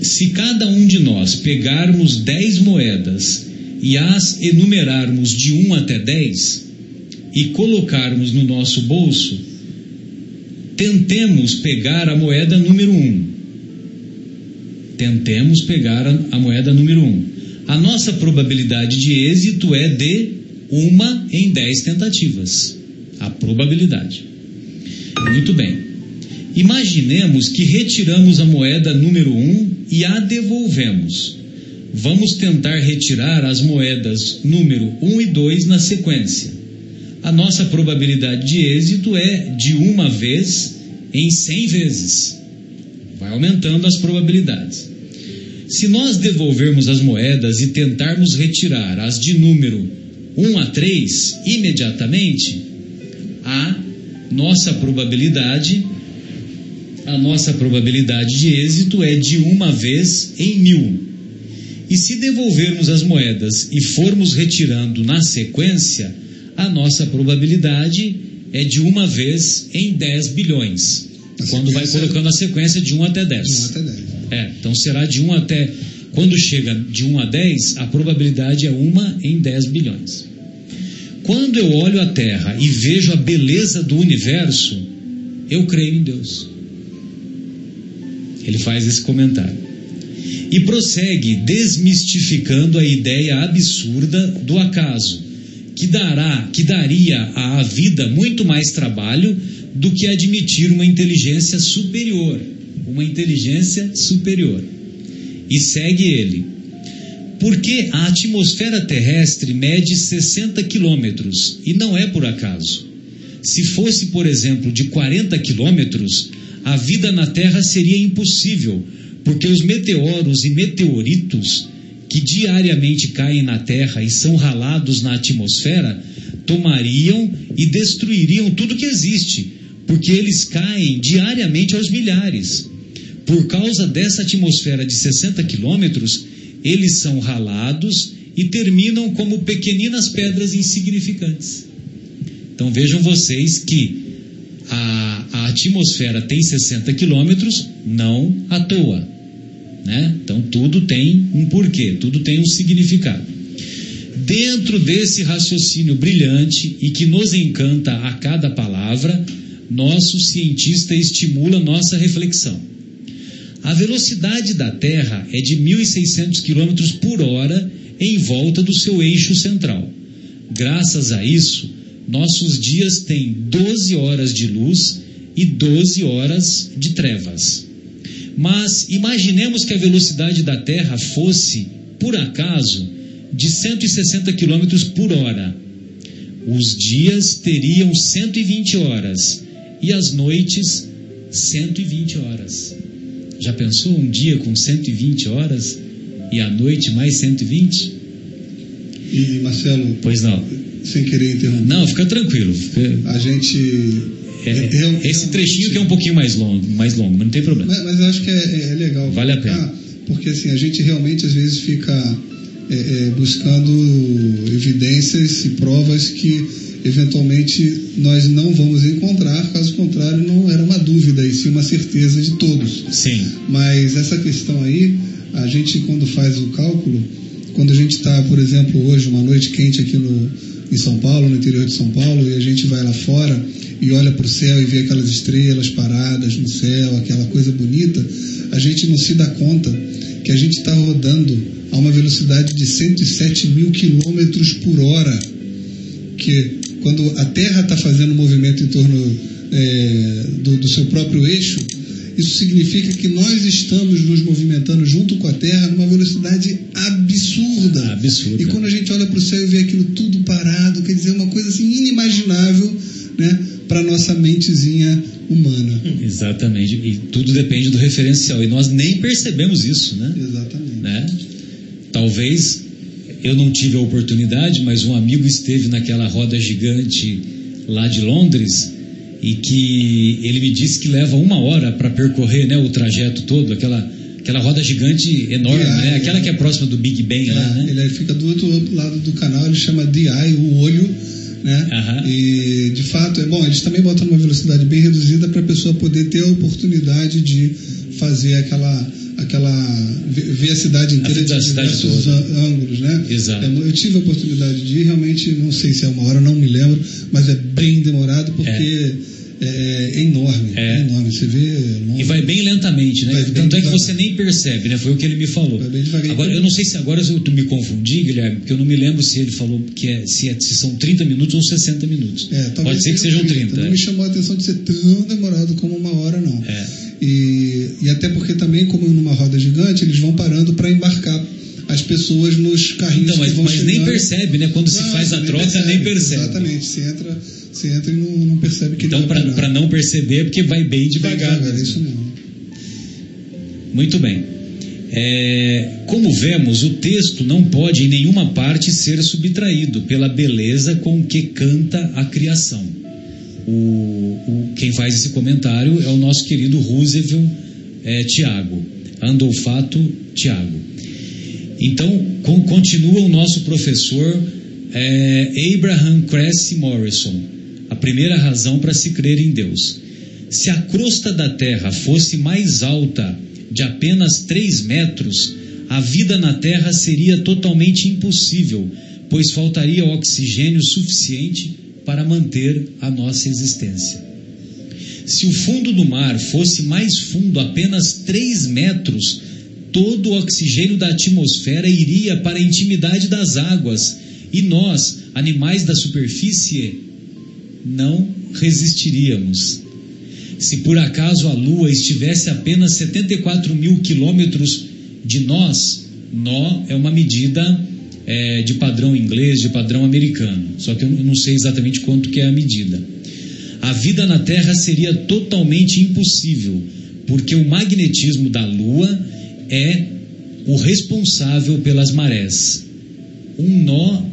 se cada um de nós pegarmos dez moedas e as enumerarmos de um até dez e colocarmos no nosso bolso, tentemos pegar a moeda número um. Tentemos pegar a, moeda número um. A nossa probabilidade de êxito é de uma em dez tentativas. A probabilidade. Muito bem. Imaginemos que retiramos a moeda número 1 um e a devolvemos. Vamos tentar retirar as moedas número 1 um e 2 na sequência. A nossa probabilidade de êxito é de uma vez em 100 vezes. Vai aumentando as probabilidades. Se nós devolvermos as moedas e tentarmos retirar as de número 1 a 3 imediatamente, a nossa probabilidade a nossa probabilidade de êxito é de uma vez em mil. E se devolvermos as moedas e formos retirando na sequência, a nossa probabilidade é de uma vez em 10 bilhões. A quando vai colocando a sequência de 1 até 10. De 1 até 10. É, então será de 1 até. Quando chega de 1 a 10, a probabilidade é 1 em 10 bilhões. Quando eu olho a Terra e vejo a beleza do universo, eu creio em Deus. Ele faz esse comentário. E prossegue desmistificando a ideia absurda do acaso, que dará, que daria à vida muito mais trabalho do que admitir uma inteligência superior, uma inteligência superior. E segue ele. Porque a atmosfera terrestre mede 60 quilômetros e não é por acaso. Se fosse, por exemplo, de 40 quilômetros, a vida na Terra seria impossível, porque os meteoros e meteoritos que diariamente caem na Terra e são ralados na atmosfera tomariam e destruiriam tudo que existe, porque eles caem diariamente aos milhares. Por causa dessa atmosfera de 60 quilômetros, eles são ralados e terminam como pequeninas pedras insignificantes. Então vejam vocês que a, a atmosfera tem 60 quilômetros, não à toa. Né? Então tudo tem um porquê, tudo tem um significado. Dentro desse raciocínio brilhante e que nos encanta a cada palavra, nosso cientista estimula nossa reflexão. A velocidade da Terra é de 1.600 km por hora em volta do seu eixo central. Graças a isso, nossos dias têm 12 horas de luz e 12 horas de trevas. Mas imaginemos que a velocidade da Terra fosse, por acaso, de 160 km por hora. Os dias teriam 120 horas e as noites 120 horas. Já pensou um dia com 120 horas e a noite mais 120? E, Marcelo, Pois não. sem querer interromper, Não, fica tranquilo. fica- a gente. É- real- esse trechinho realmente- que é um pouquinho mais longo, mais longo, mas não tem problema. Mas, mas eu acho que é, é legal. Vale a pena. Porque assim, a gente realmente às vezes fica é, é, buscando evidências e provas que eventualmente nós não vamos encontrar, caso contrário, não era uma dúvida, e sim uma certeza de todos. Sim. Mas essa questão aí, a gente quando faz o cálculo, quando a gente está, por exemplo, hoje, uma noite quente aqui no, em São Paulo, no interior de São Paulo, e a gente vai lá fora e olha para o céu e vê aquelas estrelas paradas no céu, aquela coisa bonita, a gente não se dá conta que a gente está rodando a uma velocidade de 107 mil quilômetros por hora que quando a Terra está fazendo um movimento em torno é, do, do seu próprio eixo, isso significa que nós estamos nos movimentando junto com a Terra numa velocidade absurda. Absurda. E quando a gente olha para o céu e vê aquilo tudo parado, quer dizer, uma coisa assim inimaginável né, para nossa mentezinha humana. Exatamente. E tudo depende do referencial. E nós nem percebemos isso, né? Exatamente. né? Talvez eu não tive a oportunidade, mas um amigo esteve naquela roda gigante lá de Londres e que ele me disse que leva uma hora para percorrer né, o trajeto todo, aquela, aquela roda gigante enorme, DI, né? aquela que é próxima do Big Ben lá, É, né? Ele fica do outro, lado do canal, ele chama DI, o olho, né? Aham. E de fato, é bom, eles também botam uma velocidade bem reduzida para a pessoa poder ter a oportunidade de fazer aquela aquela ver a cidade inteira A de diversos ângulos, né? Exato. É, eu tive a oportunidade de ir, realmente não sei se é uma hora, não me lembro, mas é bem demorado porque é, é enorme, É. é enorme. Você vê longe. E vai bem lentamente, né? Vai bem Tanto é que devagar. você nem percebe, né? Foi o que ele me falou. Vai bem devagarinho. Agora, eu não sei se agora eu tu me confundi, Guilherme, porque eu não me lembro se ele falou que é, se, é- se são 30 minutos ou 60 minutos. É, Pode ser que seja sejam 30. Não é. me chamou a atenção de ser tão demorado como uma hora, não. É. E, e até porque também, como numa roda gigante, eles vão parando para embarcar as pessoas nos carrinhos Então, mas, que vão mas nem chegando. percebe, né? Quando se Não, faz a nem troca, nem percebe. Exatamente, você entra, você entra e não, não percebe que Então, vai parar. para não perceber, é porque vai bem devagar. devagar, mesmo. isso mesmo. Muito bem. É, como vemos, o texto não pode em nenhuma parte ser subtraído pela beleza com que canta a criação. O, o- quem faz esse comentário é o nosso querido Roosevelt é, Tiago, Andolfato Tiago. Então, con- continua o nosso professor é, Abraham Cressy Morrison, a primeira razão para se crer em Deus. Se a crosta da Terra fosse mais alta de apenas 3 metros, a vida na Terra seria totalmente impossível, pois faltaria oxigênio suficiente para manter a nossa existência. Se o fundo do mar fosse mais fundo, apenas 3 metros, todo o oxigênio da atmosfera iria para a intimidade das águas e nós, animais da superfície, não resistiríamos. Se por acaso a Lua estivesse apenas 74 mil quilômetros de nós, nó é uma medida é, de padrão inglês, de padrão americano. Só que eu não sei exatamente quanto que é a medida. A vida na Terra seria totalmente impossível, porque o magnetismo da Lua é o responsável pelas marés. Um nó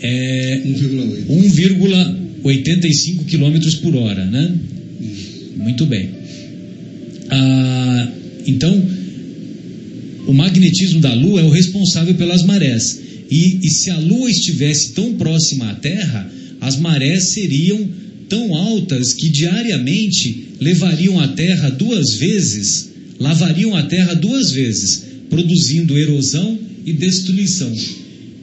é 1,8. 1,85 km por hora, né? Muito bem. Ah, então, o magnetismo da Lua é o responsável pelas marés. E, e se a Lua estivesse tão próxima à Terra, as marés seriam tão altas que diariamente levariam a Terra duas vezes, lavariam a Terra duas vezes, produzindo erosão e destruição,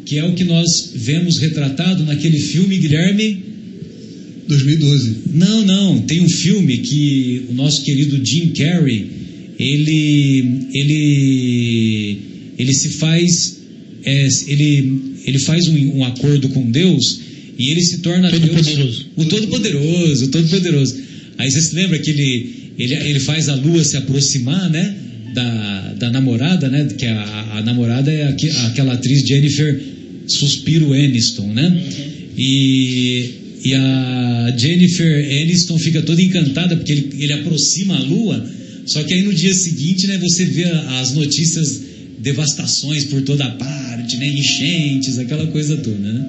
que é o que nós vemos retratado naquele filme, Guilherme. 2012. Não, não. Tem um filme que o nosso querido Jim Carrey ele ele ele se faz é, ele ele faz um, um acordo com Deus e ele se torna Deus, Todo-Poderoso. o todo poderoso, o todo poderoso. Aí você se lembra que ele ele, ele faz a lua se aproximar, né? Da, da namorada, né? Que a, a namorada é aque- aquela atriz Jennifer Suspiro Aniston, né? E, e a Jennifer Aniston fica toda encantada porque ele, ele aproxima a lua, Só que aí no dia seguinte, né, você vê as notícias, devastações por toda parte, né, enchentes, aquela coisa toda, né?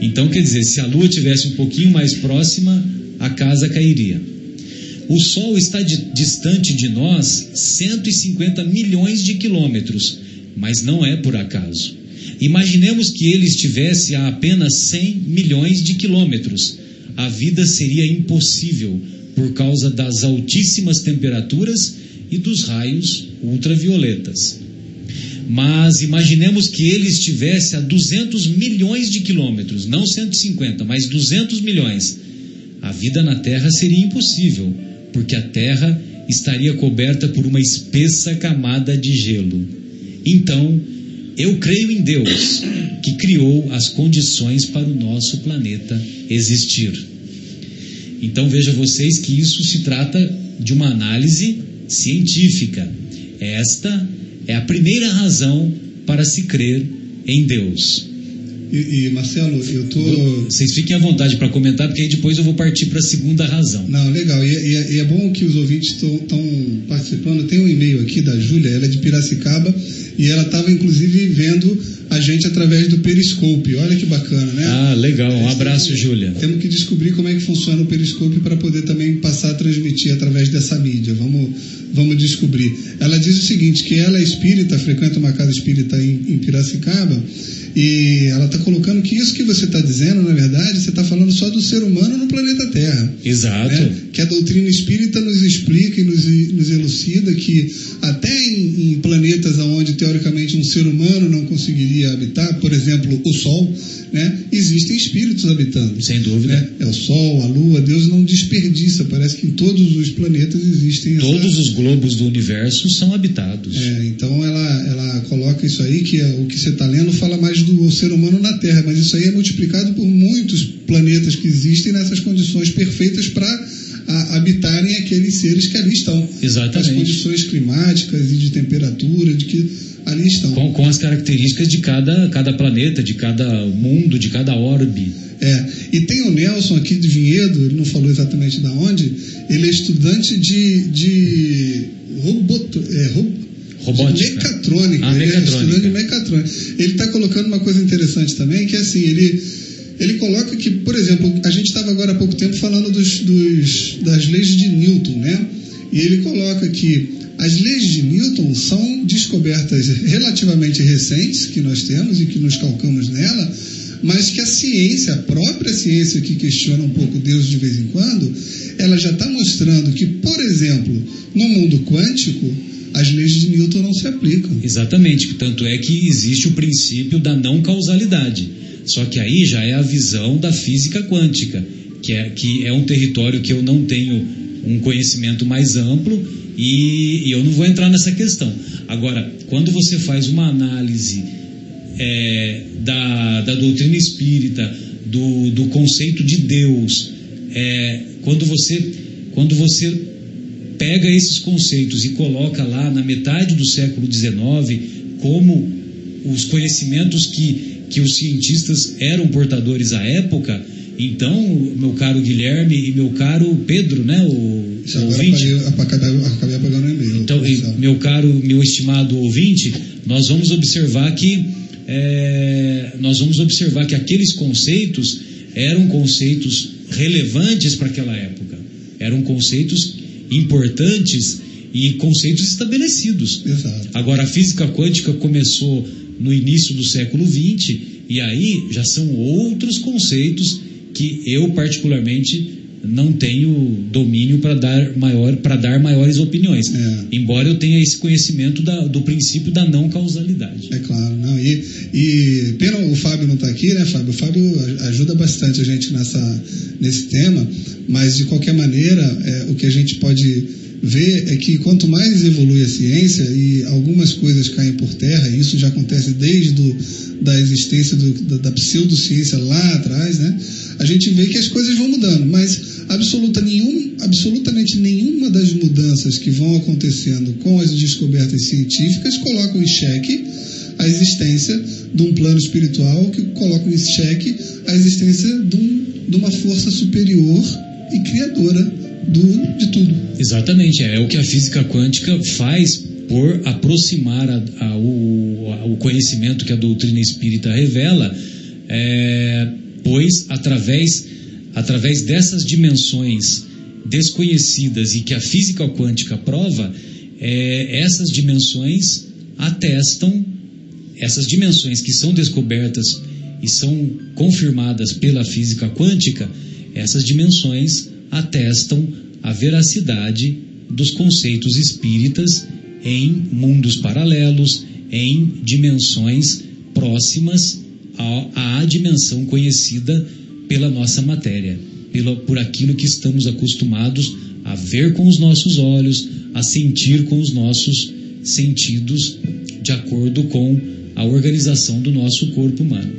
Então, quer dizer, se a Lua tivesse um pouquinho mais próxima, a casa cairia. O Sol está di- distante de nós 150 milhões de quilômetros, mas não é por acaso. Imaginemos que ele estivesse a apenas 100 milhões de quilômetros. A vida seria impossível por causa das altíssimas temperaturas e dos raios ultravioletas. Mas imaginemos que ele estivesse a 200 milhões de quilômetros, não 150, mas 200 milhões. A vida na Terra seria impossível, porque a Terra estaria coberta por uma espessa camada de gelo. Então, eu creio em Deus, que criou as condições para o nosso planeta existir. Então veja vocês que isso se trata de uma análise científica. Esta é a primeira razão para se crer em Deus. E, e, Marcelo, eu tô. Vocês fiquem à vontade para comentar, porque aí depois eu vou partir para a segunda razão. Não, legal. E, e- e é bom que os ouvintes estão participando. Tem um e-mail aqui da Júlia, ela é de Piracicaba, e ela estava inclusive vendo a gente através do Periscope. Olha que bacana, né? Ah, legal. Um abraço, Júlia. Temos que descobrir como é que funciona o Periscope para poder também passar a transmitir através dessa mídia. Vamos, vamos descobrir. Ela diz o seguinte, que ela é espírita, frequenta uma casa espírita em, em Piracicaba, e ela está colocando que isso que você está dizendo, na verdade, você está falando só do ser humano no planeta Terra. Exato. né? Que a doutrina espírita nos explica e nos, nos elucida que até em, em planetas onde teoricamente um ser humano não conseguiria habitar, por exemplo, o Sol, né? existem espíritos habitando. Sem dúvida. né? É o Sol, a Lua, Deus não desperdiça. Parece que em todos os planetas existem essa- Todos os globos do universo são habitados. é, então ela, ela coloca isso aí, que é, o que você está lendo fala mais do ser humano na Terra, mas isso aí é multiplicado por muitos planetas que existem nessas condições perfeitas para habitarem aqueles seres que ali estão. Exatamente. As condições climáticas e de temperatura de que ali estão. Com, com as características de cada, cada planeta, de cada mundo, de cada orbe. É, e tem o Nelson aqui de Vinhedo, ele não falou exatamente da onde, ele é estudante de, de roboto, é, ro- Robótica. de mecatrônica. Ah, ele mecatrônica. é estudante de mecatrônica. Ele está colocando uma coisa interessante também, que é assim, ele, ele coloca que, por exemplo, a gente estava agora há pouco tempo falando dos, dos- das leis de Newton, né? E ele coloca que as leis de Newton são descobertas relativamente recentes que nós temos e que nos calcamos nela, mas que a ciência, a própria ciência que questiona um pouco Deus de vez em quando, ela já está mostrando que, por exemplo, no mundo quântico, as leis de Newton não se aplicam. Exatamente. Tanto é que existe o princípio da não causalidade. Só que aí já é a visão da física quântica, que é, que é um território que eu não tenho um conhecimento mais amplo e, e eu não vou entrar nessa questão. Agora, quando você faz uma análise é, da, da doutrina espírita, do, do conceito de Deus, é, quando você quando você pega esses conceitos e coloca lá na metade do século XIX como os conhecimentos que, que os cientistas eram portadores à época, então, meu caro Guilherme e meu caro Pedro, né, o, Isso o ouvinte, acabei, apagando o e-mail. então, meu caro, meu estimado ouvinte, nós vamos observar que é, nós vamos observar que aqueles conceitos eram conceitos relevantes para aquela época, eram conceitos importantes e conceitos estabelecidos. Exato. Agora, a física quântica começou no início do século XX e aí já são outros conceitos que eu particularmente não tenho domínio para dar maior para dar maiores opiniões. É. Embora eu tenha esse conhecimento da- do princípio da não causalidade. É claro, não. E, e pena o Fábio não está aqui, né, Fábio? O Fábio ajuda bastante a gente nessa, nesse tema, mas de qualquer maneira, é, o que a gente pode ver é que quanto mais evolui a ciência e algumas coisas caem por terra, e isso já acontece desde do, da existência do, da, da pseudociência lá atrás, né? A gente vê que as coisas vão mudando, mas absoluta nenhum, absolutamente nenhuma das mudanças que vão acontecendo com as descobertas científicas colocam em xeque a existência de um plano espiritual que colocam em xeque a existência de, um- de uma força superior e criadora do, de tudo. Exatamente, é o que a física quântica faz por aproximar a, a, o, a, o, conhecimento que a doutrina espírita revela, é, pois através, através dessas dimensões desconhecidas e que a física quântica prova, é, essas dimensões atestam, essas dimensões que são descobertas e são confirmadas pela física quântica, essas dimensões atestam a veracidade dos conceitos espíritas em mundos paralelos, em dimensões próximas à, dimensão conhecida pela nossa matéria, pela, por aquilo que estamos acostumados a ver com os nossos olhos, a sentir com os nossos sentidos, de acordo com a organização do nosso corpo humano.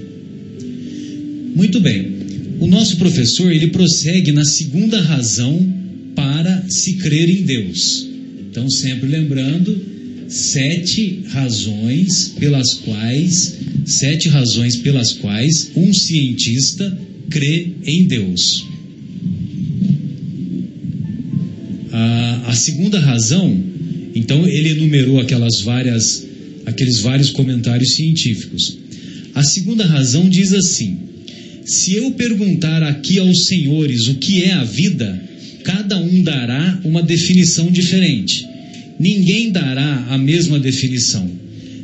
Muito bem. O nosso professor, ele prossegue na segunda razão para se crer em Deus. Então, sempre lembrando, sete razões pelas quais, sete razões pelas quais um cientista crê em Deus. A, a segunda razão, então ele enumerou aquelas várias, aqueles vários comentários científicos. A segunda razão diz assim: se eu perguntar aqui aos senhores o que é a vida, cada um dará uma definição diferente. Ninguém dará a mesma definição.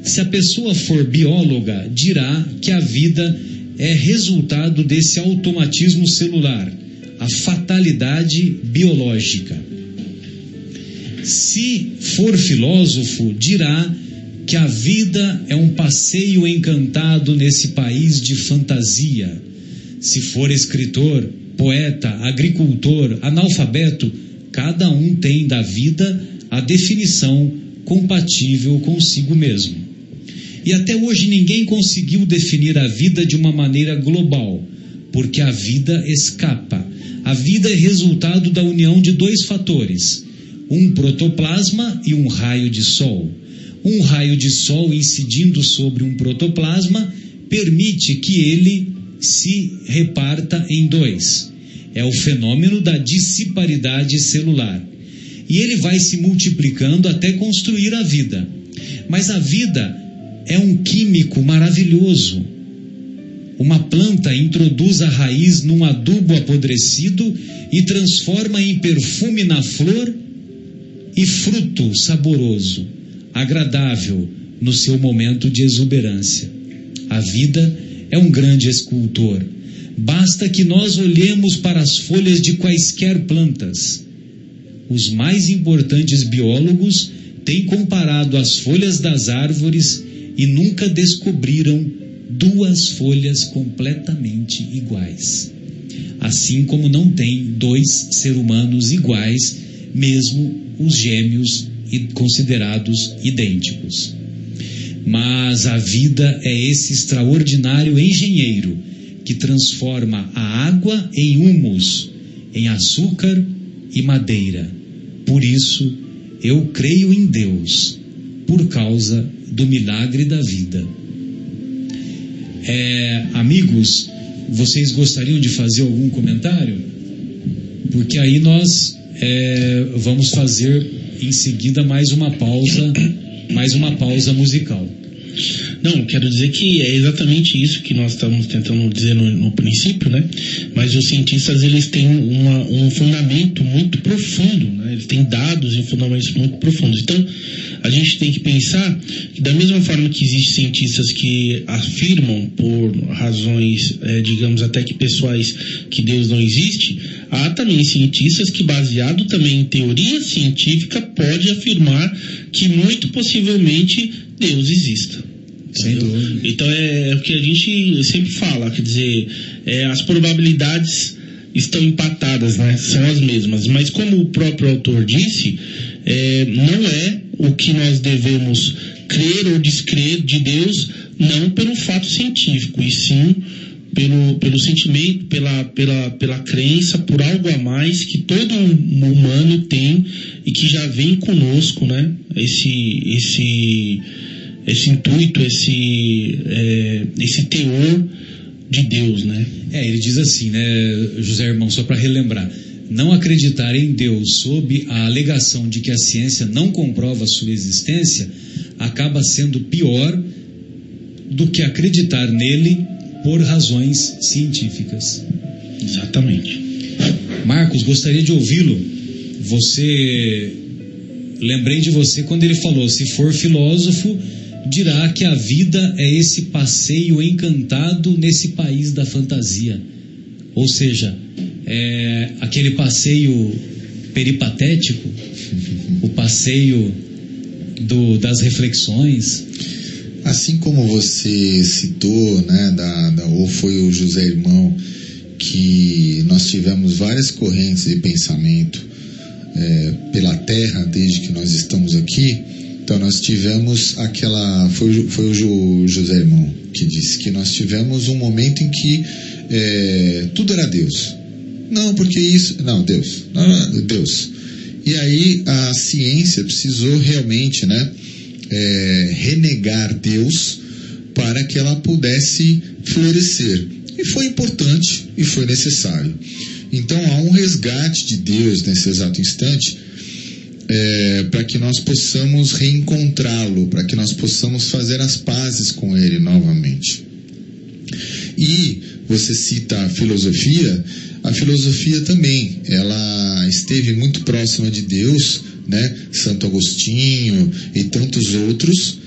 Se a pessoa for bióloga, dirá que a vida é resultado desse automatismo celular, a fatalidade biológica. Se for filósofo, dirá que a vida é um passeio encantado nesse país de fantasia. Se for escritor, poeta, agricultor, analfabeto, cada um tem da vida a definição compatível consigo mesmo. E até hoje ninguém conseguiu definir a vida de uma maneira global, porque a vida escapa. A vida é resultado da união de dois fatores: um protoplasma e um raio de sol. Um raio de sol incidindo sobre um protoplasma permite que ele se reparta em dois. É o fenômeno da dissiparidade celular. E ele vai se multiplicando até construir a vida. Mas a vida é um químico maravilhoso. Uma planta introduz a raiz num adubo apodrecido e transforma em perfume na flor e fruto saboroso, agradável no seu momento de exuberância. A vida é um grande escultor. Basta que nós olhemos para as folhas de quaisquer plantas. Os mais importantes biólogos têm comparado as folhas das árvores e nunca descobriram duas folhas completamente iguais. Assim como não tem dois seres humanos iguais, mesmo os gêmeos considerados idênticos. Mas a vida é esse extraordinário engenheiro que transforma a água em humus, em açúcar e madeira. Por isso, eu creio em Deus, por causa do milagre da vida. É, amigos, vocês gostariam de fazer algum comentário? Porque aí nós é, vamos fazer em seguida mais uma pausa, mais uma pausa musical. Não, quero dizer que é exatamente isso que nós estamos tentando dizer no, no princípio, né? Mas os cientistas eles têm uma, um fundamento muito profundo, né? Eles têm dados e fundamentos muito profundos. Então, a gente tem que pensar que da mesma forma que existem cientistas que afirmam por razões, é, digamos até que pessoais, que Deus não existe, há também cientistas que, baseado também em teoria científica, pode afirmar que muito possivelmente Deus exista. Sem dúvida. Então é, é, o que a gente sempre fala, quer dizer, é, as probabilidades estão empatadas, né? São as mesmas. Mas como o próprio autor disse, é, não é o que nós devemos crer ou descrer de Deus, não pelo fato científico, e sim pelo, pelo sentimento, pela, pela, pela crença, por algo a mais que todo humano tem e que já vem conosco, né? Esse, esse, esse intuito, esse, é, esse teor de Deus, né? É, ele diz assim, né, José Irmão, só para relembrar. Não acreditar em Deus sob a alegação de que a ciência não comprova sua existência acaba sendo pior do que acreditar nele por razões científicas. Exatamente. Marcos, gostaria de ouvi-lo. Você. Lembrei de você quando ele falou: se for filósofo, dirá que a vida é esse passeio encantado nesse país da fantasia. Ou seja, é aquele passeio peripatético, o passeio do, das reflexões. Assim como você citou, né, da, da, ou foi o José Irmão, que nós tivemos várias correntes de pensamento é, pela Terra desde que nós estamos aqui. Então nós tivemos aquela, foi, foi o José Irmão que disse que nós tivemos um momento em que é, tudo era Deus. Não, porque isso, não, Deus, não, Deus. E aí a ciência precisou realmente, né, é, renegar Deus para que ela pudesse florescer. E foi importante e foi necessário. Então há um resgate de Deus nesse exato instante é, para que nós possamos reencontrá-lo, para que nós possamos fazer as pazes com ele novamente. E você cita a filosofia, a filosofia também, ela esteve muito próxima de Deus, né? Santo Agostinho e tantos outros.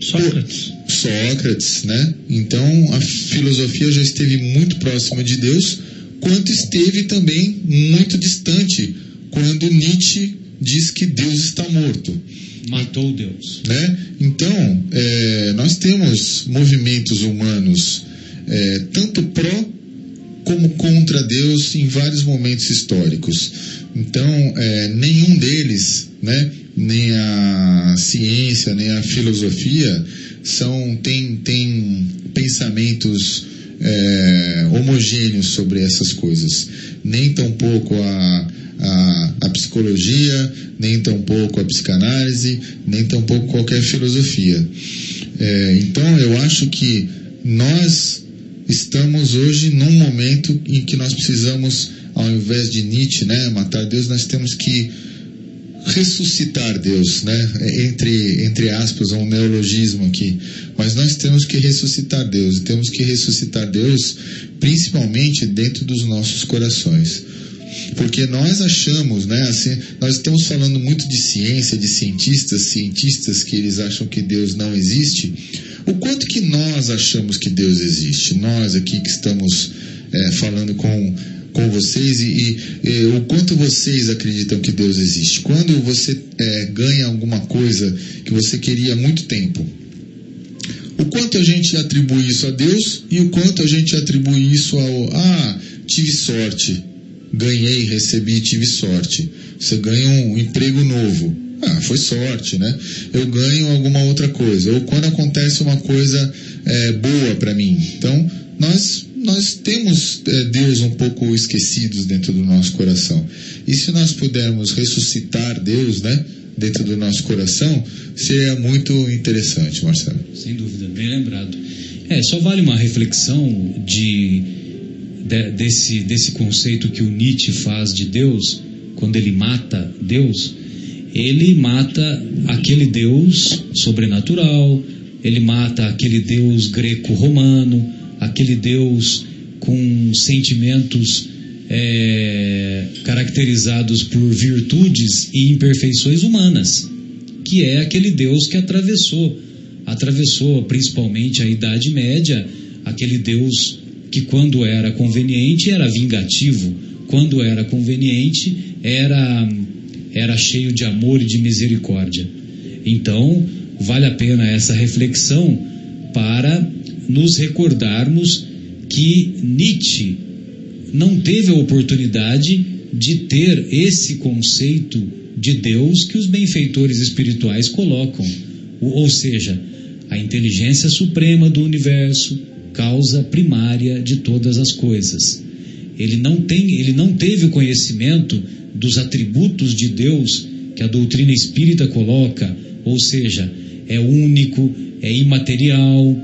Sócrates. Sócrates, né? Então a filosofia já esteve muito próxima de Deus, quanto esteve também muito distante quando Nietzsche diz que Deus está morto. Matou Deus. Né? Então, é, nós temos movimentos humanos, é, tanto pró como contra Deus em vários momentos históricos. Então, é, nenhum deles, né, nem a ciência, nem a filosofia, são, tem, tem pensamentos é, homogêneos sobre essas coisas. Nem tampouco a, a, a, psicologia, nem tampouco a psicanálise, nem tampouco qualquer filosofia. É, então, eu acho que nós estamos hoje num momento em que nós precisamos, ao invés de Nietzsche, né, matar Deus, nós temos que ressuscitar Deus, né? Entre, entre aspas, um neologismo aqui. Mas nós temos que ressuscitar Deus, e temos que ressuscitar Deus principalmente dentro dos nossos corações. Porque nós achamos, né, assim, nós estamos falando muito de ciência, de cientistas, cientistas que eles acham que Deus não existe, o quanto que nós achamos que Deus existe? Nós aqui que estamos é, falando com, com vocês e, e, e, o quanto vocês acreditam que Deus existe? Quando você é, ganha alguma coisa que você queria há muito tempo, o quanto a gente atribui isso a Deus e o quanto a gente atribui isso ao ah, tive sorte, ganhei, recebi, tive sorte. Você ganha um emprego novo. Ah, foi sorte, né? Eu ganho alguma outra coisa. Ou quando acontece uma coisa é, boa para mim. Então, nós, nós temos é, Deus um pouco esquecidos dentro do nosso coração. E se nós pudermos ressuscitar Deus, né? Dentro do nosso coração, seria muito interessante, Marcelo. Sem dúvida, bem lembrado. É, só vale uma reflexão de, de desse, desse conceito que o Nietzsche faz de Deus, quando ele mata Deus ele mata aquele Deus sobrenatural, ele mata aquele Deus greco-romano, aquele Deus com sentimentos é, caracterizados por virtudes e imperfeições humanas, que é aquele Deus que atravessou, atravessou principalmente a Idade Média, aquele Deus que quando era conveniente era vingativo, quando era conveniente era era cheio de amor e de misericórdia. Então, vale a pena essa reflexão para nos recordarmos que Nietzsche não teve a oportunidade de ter esse conceito de Deus que os benfeitores espirituais colocam, ou seja, a inteligência suprema do universo, causa primária de todas as coisas. Ele não tem, ele não teve o conhecimento dos atributos de Deus que a doutrina espírita coloca, ou seja, é único, é imaterial,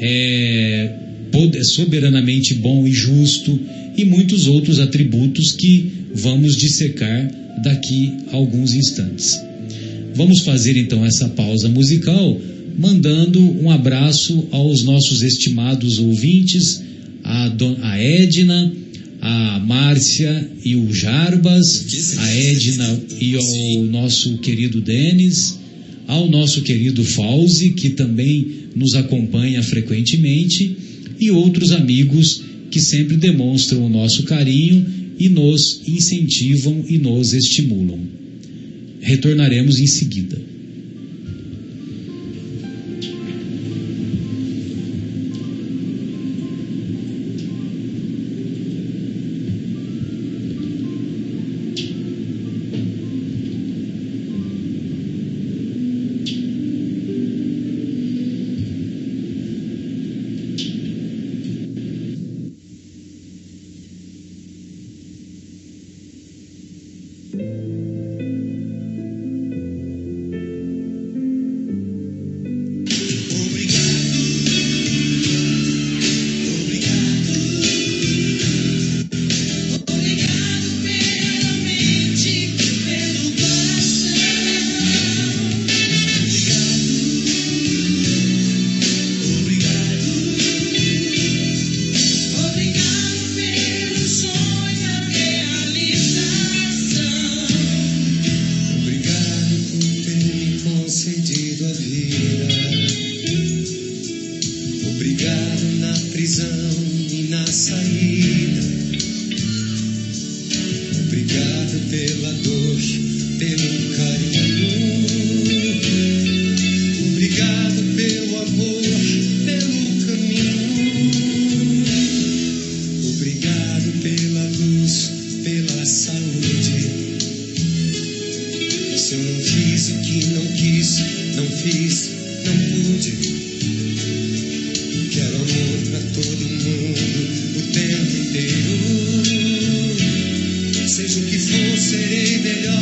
é pod- soberanamente bom e justo e muitos outros atributos que vamos dissecar daqui a alguns instantes. Vamos fazer então essa pausa musical, mandando um abraço aos nossos estimados ouvintes, a, Don- a Edna, a Márcia e o Jarbas, a Edna e ao nosso querido Denis, ao nosso querido Fauzi, que também nos acompanha frequentemente, e outros amigos que sempre demonstram o nosso carinho e nos incentivam e nos estimulam. Retornaremos em seguida. Serei melhor,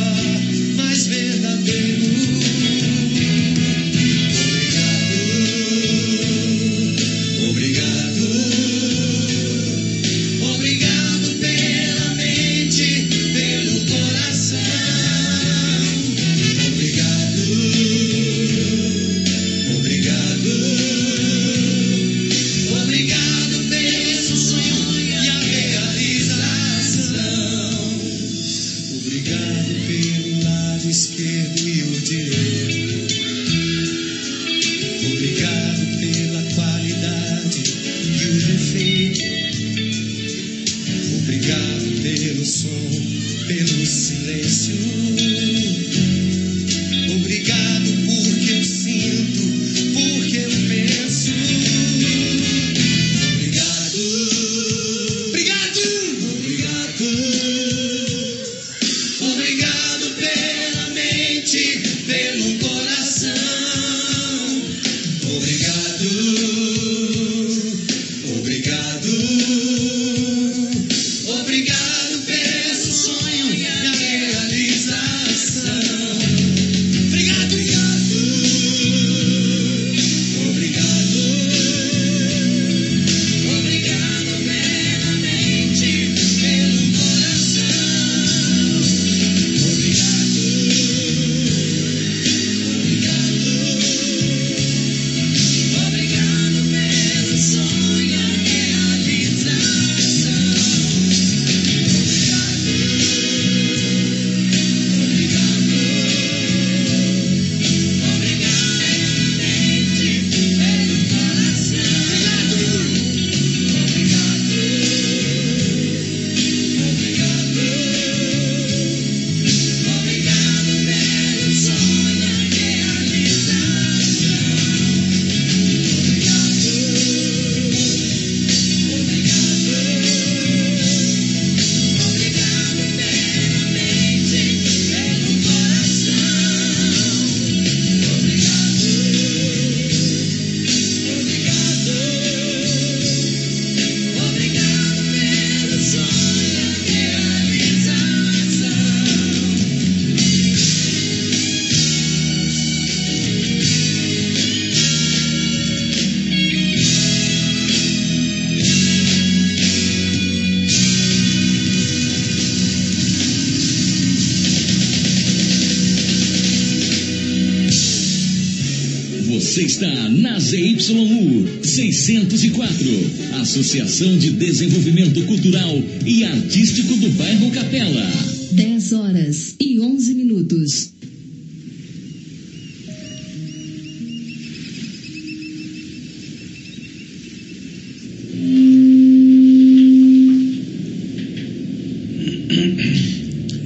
604, Associação de Desenvolvimento Cultural e Artístico do Bairro Capela. 10 horas e 11 minutos.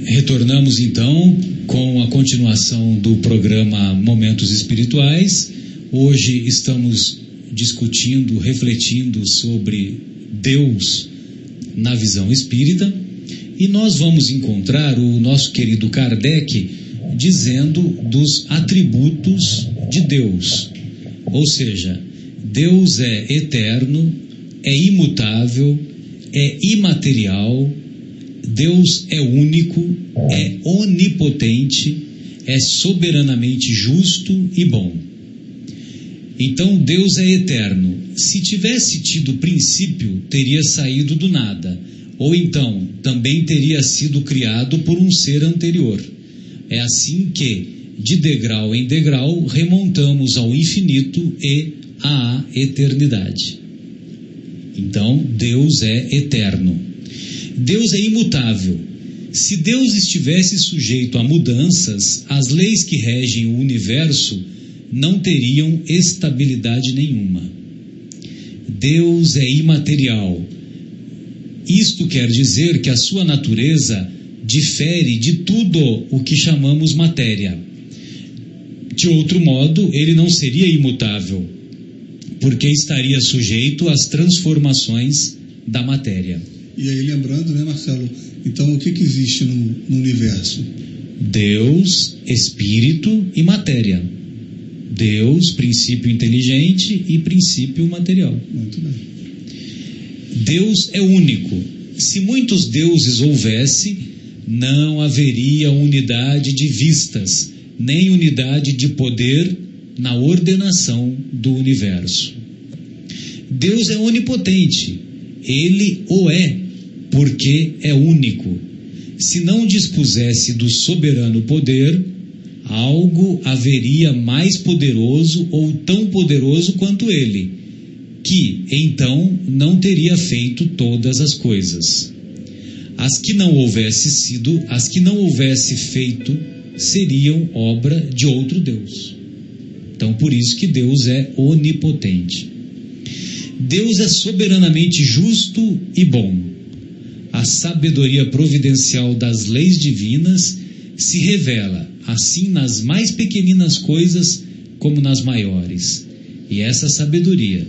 Retornamos então com a continuação do programa Momentos Espirituais. Hoje estamos discutindo, refletindo sobre Deus na visão espírita e nós vamos encontrar o nosso querido Kardec dizendo dos atributos de Deus. Ou seja, Deus é eterno, é imutável, é imaterial, Deus é único, é onipotente, é soberanamente justo e bom. Então Deus é eterno. Se tivesse tido princípio, teria saído do nada, ou então também teria sido criado por um ser anterior. É assim que, de degrau em degrau, remontamos ao infinito e à eternidade. Então, Deus é eterno. Deus é imutável. Se Deus estivesse sujeito a mudanças, as leis que regem o universo não teriam estabilidade nenhuma. Deus é imaterial. Isto quer dizer que a sua natureza difere de tudo o que chamamos matéria. De outro modo, ele não seria imutável, porque estaria sujeito às transformações da matéria. E aí, lembrando, né, Marcelo? Então, o que, que existe no, no universo? Deus, espírito e matéria. Deus, princípio inteligente e princípio material. Muito bem. Deus é único. Se muitos deuses houvesse, não haveria unidade de vistas, nem unidade de poder na ordenação do universo. Deus é onipotente. Ele o é, porque é único. Se não dispusesse do soberano poder, algo haveria mais poderoso ou tão poderoso quanto ele, que então não teria feito todas as coisas. As que não houvesse sido, as que não houvesse feito, seriam obra de outro Deus. Então, por isso que Deus é onipotente. Deus é soberanamente justo e bom. A sabedoria providencial das leis divinas se revela assim nas mais pequeninas coisas como nas maiores. E essa sabedoria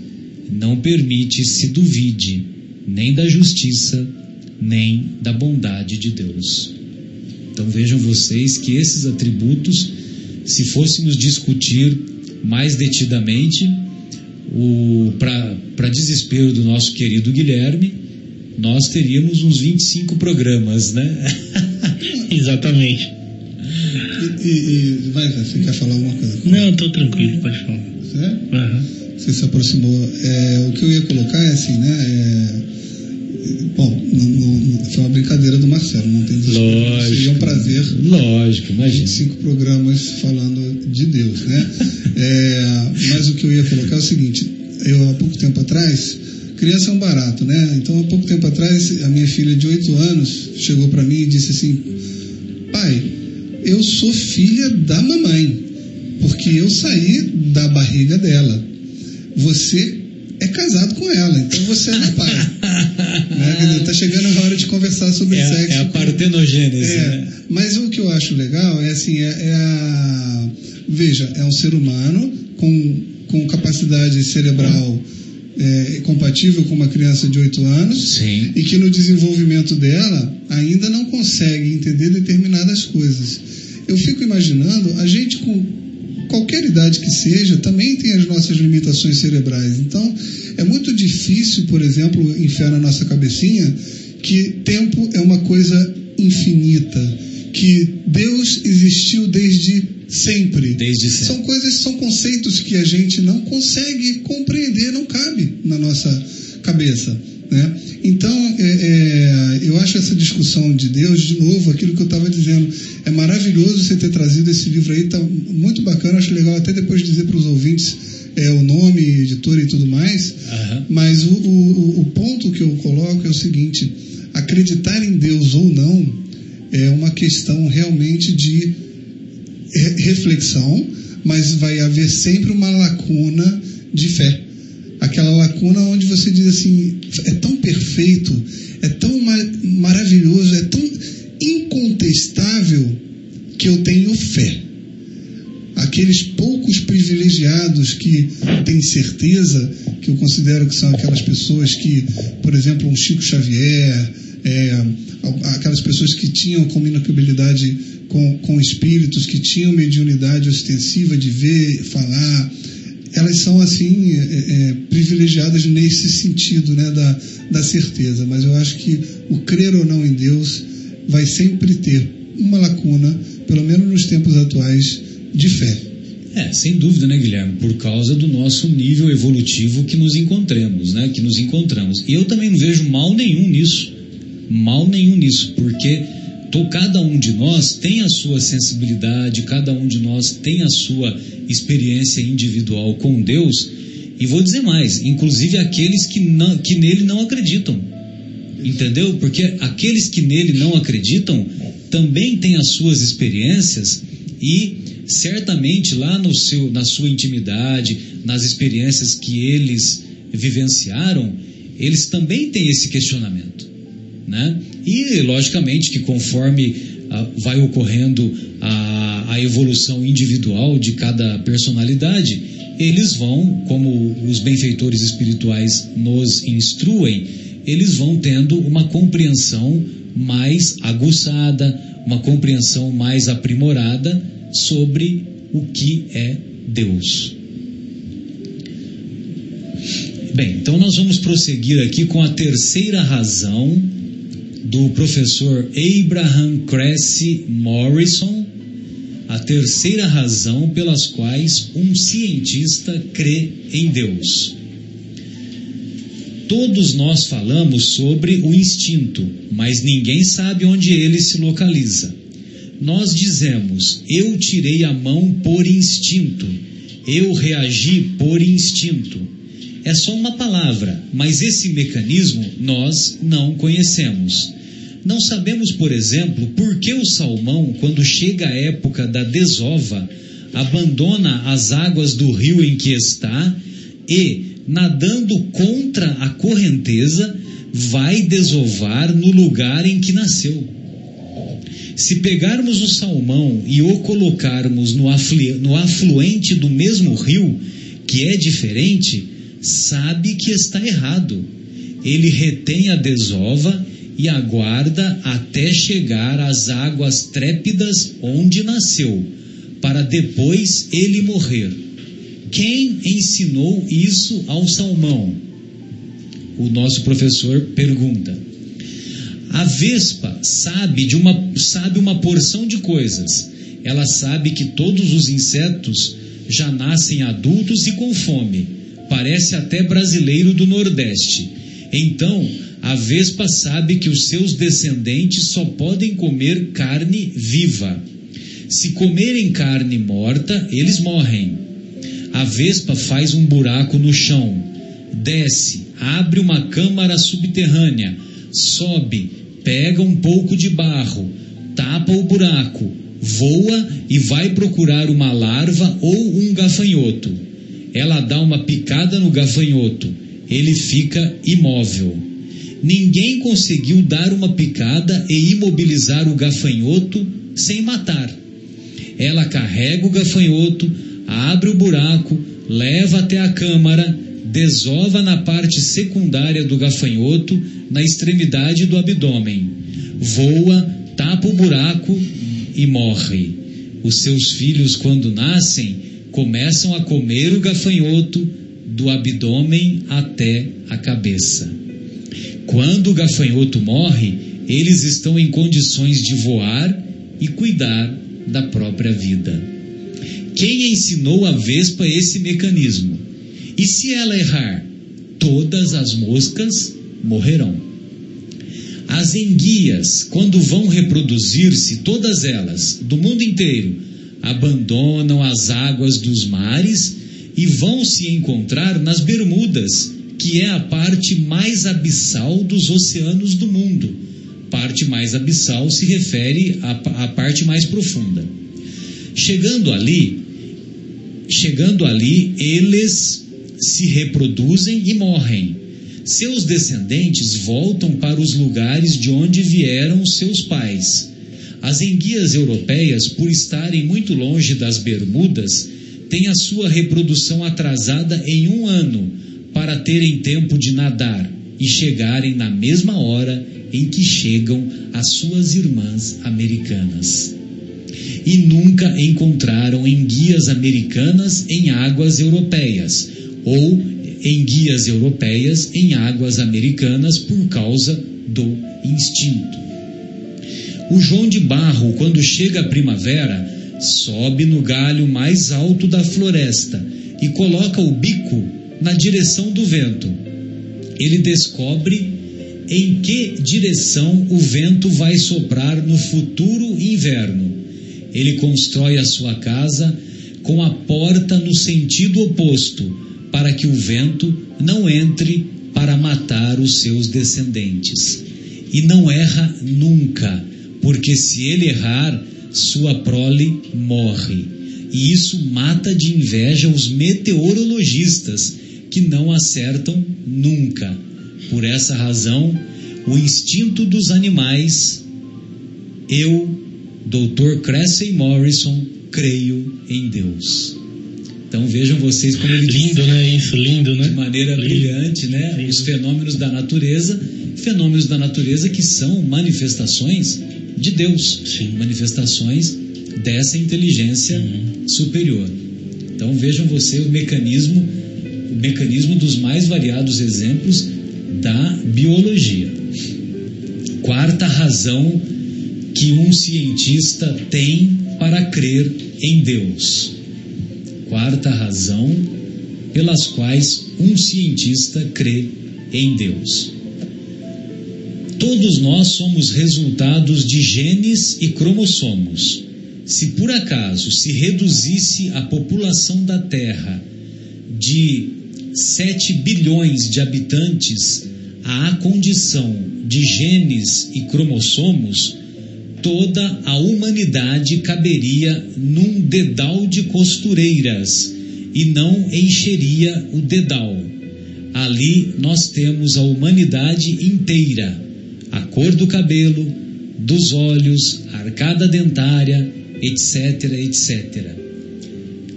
não permite se duvide nem da justiça, nem da bondade de Deus. Então vejam vocês que esses atributos, se fôssemos discutir mais detidamente, para desespero do nosso querido Guilherme, nós teríamos uns 25 programas, né? [LAUGHS] Exatamente. E, e, e vai, você quer falar alguma coisa? Não, estou tranquilo, pode falar. Certo? Aham. Você se aproximou. É, o que eu ia colocar é assim, né? é, bom, não- não- não- foi uma brincadeira do Marcelo, não tem desculpa. Lógico. Seria um prazer Lógico, imagina. 25 programas falando de Deus, né? É, mas o que eu ia colocar é o seguinte: eu há pouco tempo atrás, criança é um barato, né? Então há pouco tempo atrás, a minha filha de 8 anos chegou para mim e disse assim: Pai, eu sou filha da mamãe, porque eu saí da barriga dela. Você é casado com ela, então você é meu pai. [LAUGHS] né? Tá chegando a hora de conversar sobre É, sexo. é a partenogênese, é, né? mas o que eu acho legal é assim, é, é a, veja, é um ser humano com, com capacidade cerebral é, compatível com uma criança de 8 anos Sim. e que no desenvolvimento dela ainda não consegue entender determinadas coisas. Eu fico imaginando, a gente com qualquer idade que seja, também tem as nossas limitações cerebrais. Então, é muito difícil, por exemplo, enfiar na nossa cabecinha que tempo é uma coisa infinita, que Deus existiu desde sempre. Desde sempre. São coisas, são conceitos que a gente não consegue compreender, não cabe na nossa cabeça. Né? Então, é, é, eu acho essa discussão de Deus, de novo, aquilo que eu estava dizendo, é maravilhoso você ter trazido esse livro aí, está muito bacana, acho legal até depois dizer para os ouvintes é, o nome, editora e tudo mais. Aham. Mas o, o, o ponto que eu coloco é o seguinte: acreditar em Deus ou não é uma questão realmente de re- reflexão, mas vai haver sempre uma lacuna de fé. Aquela lacuna onde você diz assim: é tão perfeito, é tão ma- maravilhoso, é tão incontestável que eu tenho fé aqueles poucos privilegiados que têm certeza, que eu considero que são aquelas pessoas que, por exemplo, um Chico Xavier, é, aquelas pessoas que tinham comunicabilidade com, com espíritos, que tinham mediunidade ostensiva de ver, falar, elas são assim é, é, privilegiadas nesse sentido, né, da, da certeza. Mas eu acho que o crer ou não em Deus vai sempre ter uma lacuna, pelo menos nos tempos atuais, de fé. É, sem dúvida, né, Guilherme? Por causa do nosso nível evolutivo que nos encontremos, né? Que nos encontramos. E eu também não vejo mal nenhum nisso. Mal nenhum nisso, porque to- cada um de nós tem a sua sensibilidade, cada um de nós tem a sua experiência individual com Deus. E vou dizer mais, inclusive aqueles que, não, que nele não acreditam. Entendeu? Porque aqueles que nele não acreditam também têm as suas experiências e certamente lá no seu, na sua intimidade, nas experiências que eles vivenciaram, eles também têm esse questionamento. Né? E logicamente que conforme ah, vai ocorrendo a, a evolução individual de cada personalidade, eles vão, como os benfeitores espirituais nos instruem, eles vão tendo uma compreensão mais aguçada, uma compreensão mais aprimorada sobre o que é Deus. Bem, então nós vamos prosseguir aqui com a terceira razão do professor Abraham Cressy Morrison, a terceira razão pelas quais um cientista crê em Deus. Todos nós falamos sobre o instinto, mas ninguém sabe onde ele se localiza. Nós dizemos: eu tirei a mão por instinto, eu reagi por instinto. É só uma palavra, mas esse mecanismo nós não conhecemos. Não sabemos, por exemplo, por que o salmão, quando chega a época da desova, abandona as águas do rio em que está e, nadando contra a correnteza, vai desovar no lugar em que nasceu. Se pegarmos o salmão e o colocarmos no, no afluente do mesmo rio, que é diferente, sabe que está errado. Ele retém a desova e aguarda até chegar às águas trépidas onde nasceu, para depois ele morrer. Quem ensinou isso ao salmão? O nosso professor pergunta. A vespa sabe de uma sabe uma porção de coisas. Ela sabe que todos os insetos já nascem adultos e com fome. Parece até brasileiro do Nordeste. Então, a vespa sabe que os seus descendentes só podem comer carne viva. Se comerem carne morta, eles morrem. A vespa faz um buraco no chão, desce, abre uma câmara subterrânea, sobe, pega um pouco de barro, tapa o buraco, voa e vai procurar uma larva ou um gafanhoto. Ela dá uma picada no gafanhoto, ele fica imóvel. Ninguém conseguiu dar uma picada e imobilizar o gafanhoto sem matar. Ela carrega o gafanhoto, abre o buraco, leva até a câmara, desova na parte secundária do gafanhoto, na extremidade do abdômen. Voa, tapa o buraco e morre. Os seus filhos, quando nascem, começam a comer o gafanhoto do abdômen até a cabeça. Quando o gafanhoto morre, eles estão em condições de voar e cuidar da própria vida. Quem ensinou a vespa esse mecanismo? E se ela errar, todas as moscas morrerão. As enguias, quando vão reproduzir-se, todas elas, do mundo inteiro, abandonam as águas dos mares e vão se encontrar nas Bermudas, que é a parte mais abissal dos oceanos do mundo. Parte mais abissal se refere à, à parte mais profunda. Chegando ali, chegando ali, eles se reproduzem e morrem. Seus descendentes voltam para os lugares de onde vieram seus pais. As enguias europeias, por estarem muito longe das Bermudas, têm a sua reprodução atrasada em um ano para terem tempo de nadar e chegarem na mesma hora em que chegam as suas irmãs americanas. E nunca encontraram enguias americanas em águas europeias ou enguias europeias em águas americanas por causa do instinto. O João de Barro, quando chega a primavera, sobe no galho mais alto da floresta e coloca o bico na direção do vento. Ele descobre em que direção o vento vai soprar no futuro inverno. Ele constrói a sua casa com a porta no sentido oposto, para que o vento não entre para matar os seus descendentes. E não erra nunca, porque se ele errar, sua prole morre. E isso mata de inveja os meteorologistas, que não acertam nunca. Por essa razão, o instinto dos animais, eu, Dr. Cressy Morrison, creio em Deus. Então vejam vocês como ele diz Lindo, né? Isso, lindo, né? de maneira Lindo. brilhante, né? Lindo. Os fenômenos da natureza, fenômenos da natureza que são manifestações de Deus, Sim. manifestações dessa inteligência Uhum. superior. Então vejam você o mecanismo, mecanismo dos mais variados exemplos da biologia. Quarta razão que um cientista tem para crer em Deus. Quarta razão pelas quais um cientista crê em Deus. Todos nós somos resultados de genes e cromossomos. Se por acaso se reduzisse a população da Terra de 7 bilhões de habitantes à condição de genes e cromossomos, toda a humanidade caberia num dedal de costureiras e não encheria o dedal. Ali nós temos a humanidade inteira, a cor do cabelo, dos olhos, a arcada dentária, etc, etc.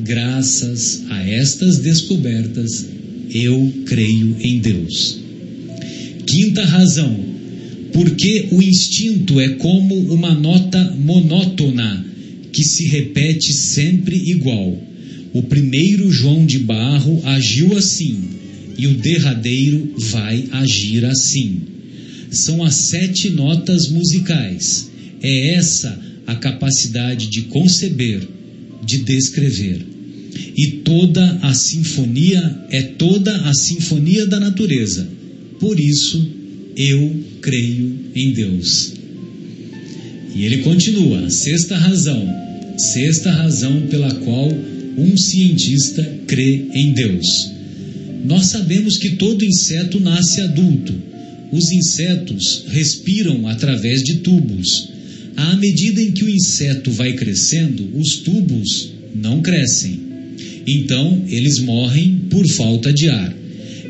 Graças a estas descobertas, eu creio em Deus. Quinta razão, porque o instinto é como uma nota monótona que se repete sempre igual. O primeiro João de Barro agiu assim e o derradeiro vai agir assim. São as sete notas musicais. É essa a capacidade de conceber, de descrever. E toda a sinfonia é toda a sinfonia da natureza. Por isso, eu creio em Deus. E ele continua, sexta razão, sexta razão pela qual um cientista crê em Deus. Nós sabemos que todo inseto nasce adulto. Os insetos respiram através de tubos. À medida em que o inseto vai crescendo, os tubos não crescem. Então, eles morrem por falta de ar.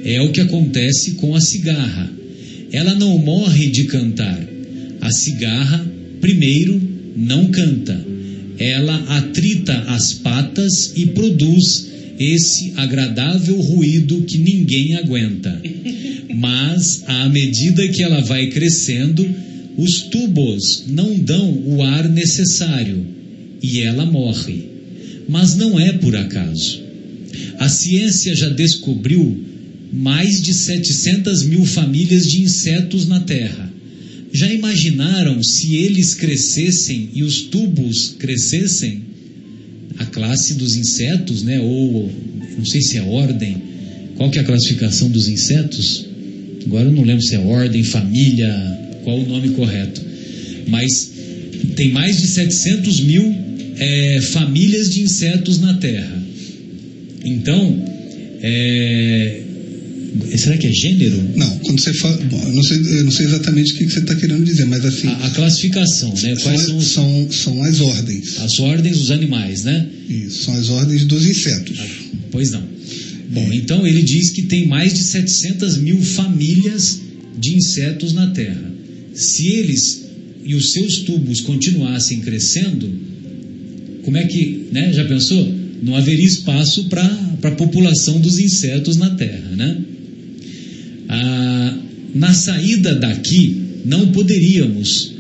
É o que acontece com a cigarra. Ela não morre de cantar. A cigarra, primeiro, não canta. Ela atrita as patas e produz esse agradável ruído que ninguém aguenta. Mas, à medida que ela vai crescendo, os tubos não dão o ar necessário e ela morre. Mas não é por acaso. A ciência já descobriu mais de 700 mil famílias de insetos na Terra. Já imaginaram se eles crescessem e os tubos crescessem? A classe dos insetos, né? Ou não sei se é ordem. Qual que é a classificação dos insetos? Agora eu não lembro se é ordem, família, qual o nome correto. Mas tem mais de 700 mil é, famílias de insetos na Terra. Então, é, será que é gênero? Não, quando você fala. Bom, eu não sei, eu não sei exatamente o que você está querendo dizer, mas assim. A, a classificação, né? Quais são, os- são, são as ordens. as ordens dos animais, né? Isso, são as ordens dos insetos. Pois não. Bom, então ele diz que tem mais de 700 mil famílias de insetos na Terra. Se eles e os seus tubos continuassem crescendo, como é que, né? Já pensou? Não haveria espaço para a população dos insetos na Terra, né? Ah, na saída daqui, não poderíamos,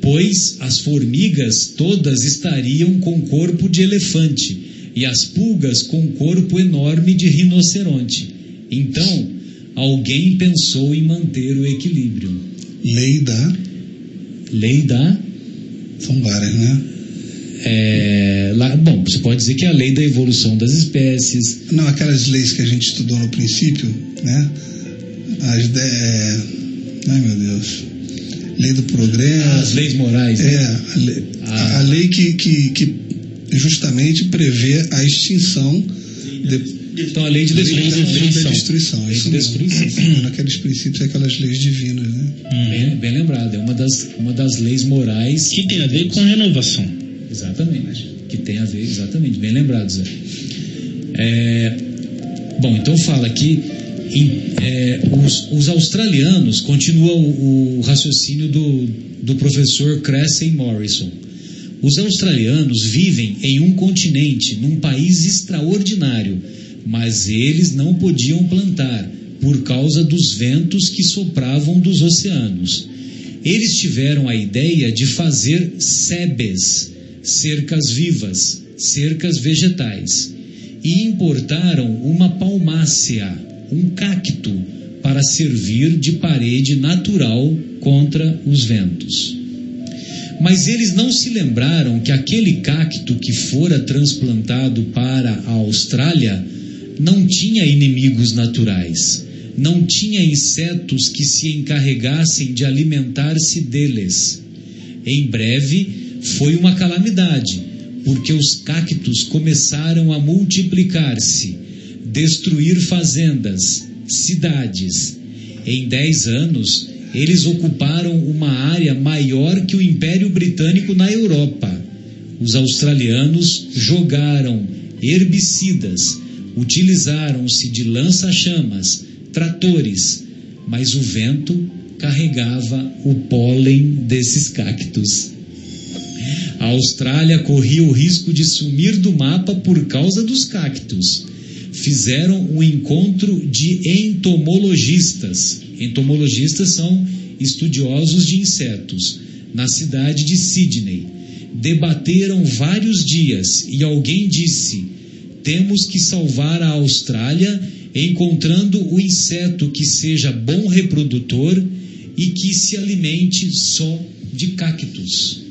pois as formigas todas estariam com corpo de elefante e as pulgas com corpo enorme de rinoceronte. Então, alguém pensou em manter o equilíbrio. Lei da. Lei da. São várias, né? É, lá- bom, você pode dizer que é a lei da evolução das espécies. Não, aquelas leis que a gente estudou no princípio, né? As de... Ai, meu Deus. Lei do progresso. As leis morais. né? É, a lei, Ah. a lei que, que, que justamente prevê a extinção de, Então, a lei de lei destruição. da, lei da destruição. Lei isso de destruição. Naqueles princípios, aquelas leis divinas, né? Bem, bem lembrado, é uma das, uma das leis morais. Que tem a ver com renovação. Exatamente. Que tem a ver, exatamente, bem lembrado, Zé. É, bom, então fala que em- é, os, os australianos, continua o, o raciocínio do, do professor Cressy Morrison. Os australianos vivem em um continente, num país extraordinário, mas eles não podiam plantar por causa dos ventos que sopravam dos oceanos. Eles tiveram a ideia de fazer sebes, cercas vivas, cercas vegetais, e importaram uma palmácea, um cacto, para servir de parede natural contra os ventos. Mas eles não se lembraram que aquele cacto que fora transplantado para a Austrália não tinha inimigos naturais, não tinha insetos que se encarregassem de alimentar-se deles. Em breve foi uma calamidade, porque os cactos começaram a multiplicar-se, destruir fazendas, cidades. Em dez anos, eles ocuparam uma área maior que o Império Britânico na Europa. Os australianos jogaram herbicidas, utilizaram-se de lança-chamas, tratores, mas o vento carregava o pólen desses cactos. A Austrália corria o risco de sumir do mapa por causa dos cactos. Fizeram um encontro de entomologistas. Entomologistas são estudiosos de insetos, na cidade de Sydney. Debateram vários dias e alguém disse: temos que salvar a Austrália encontrando o inseto que seja bom reprodutor e que se alimente só de cactos.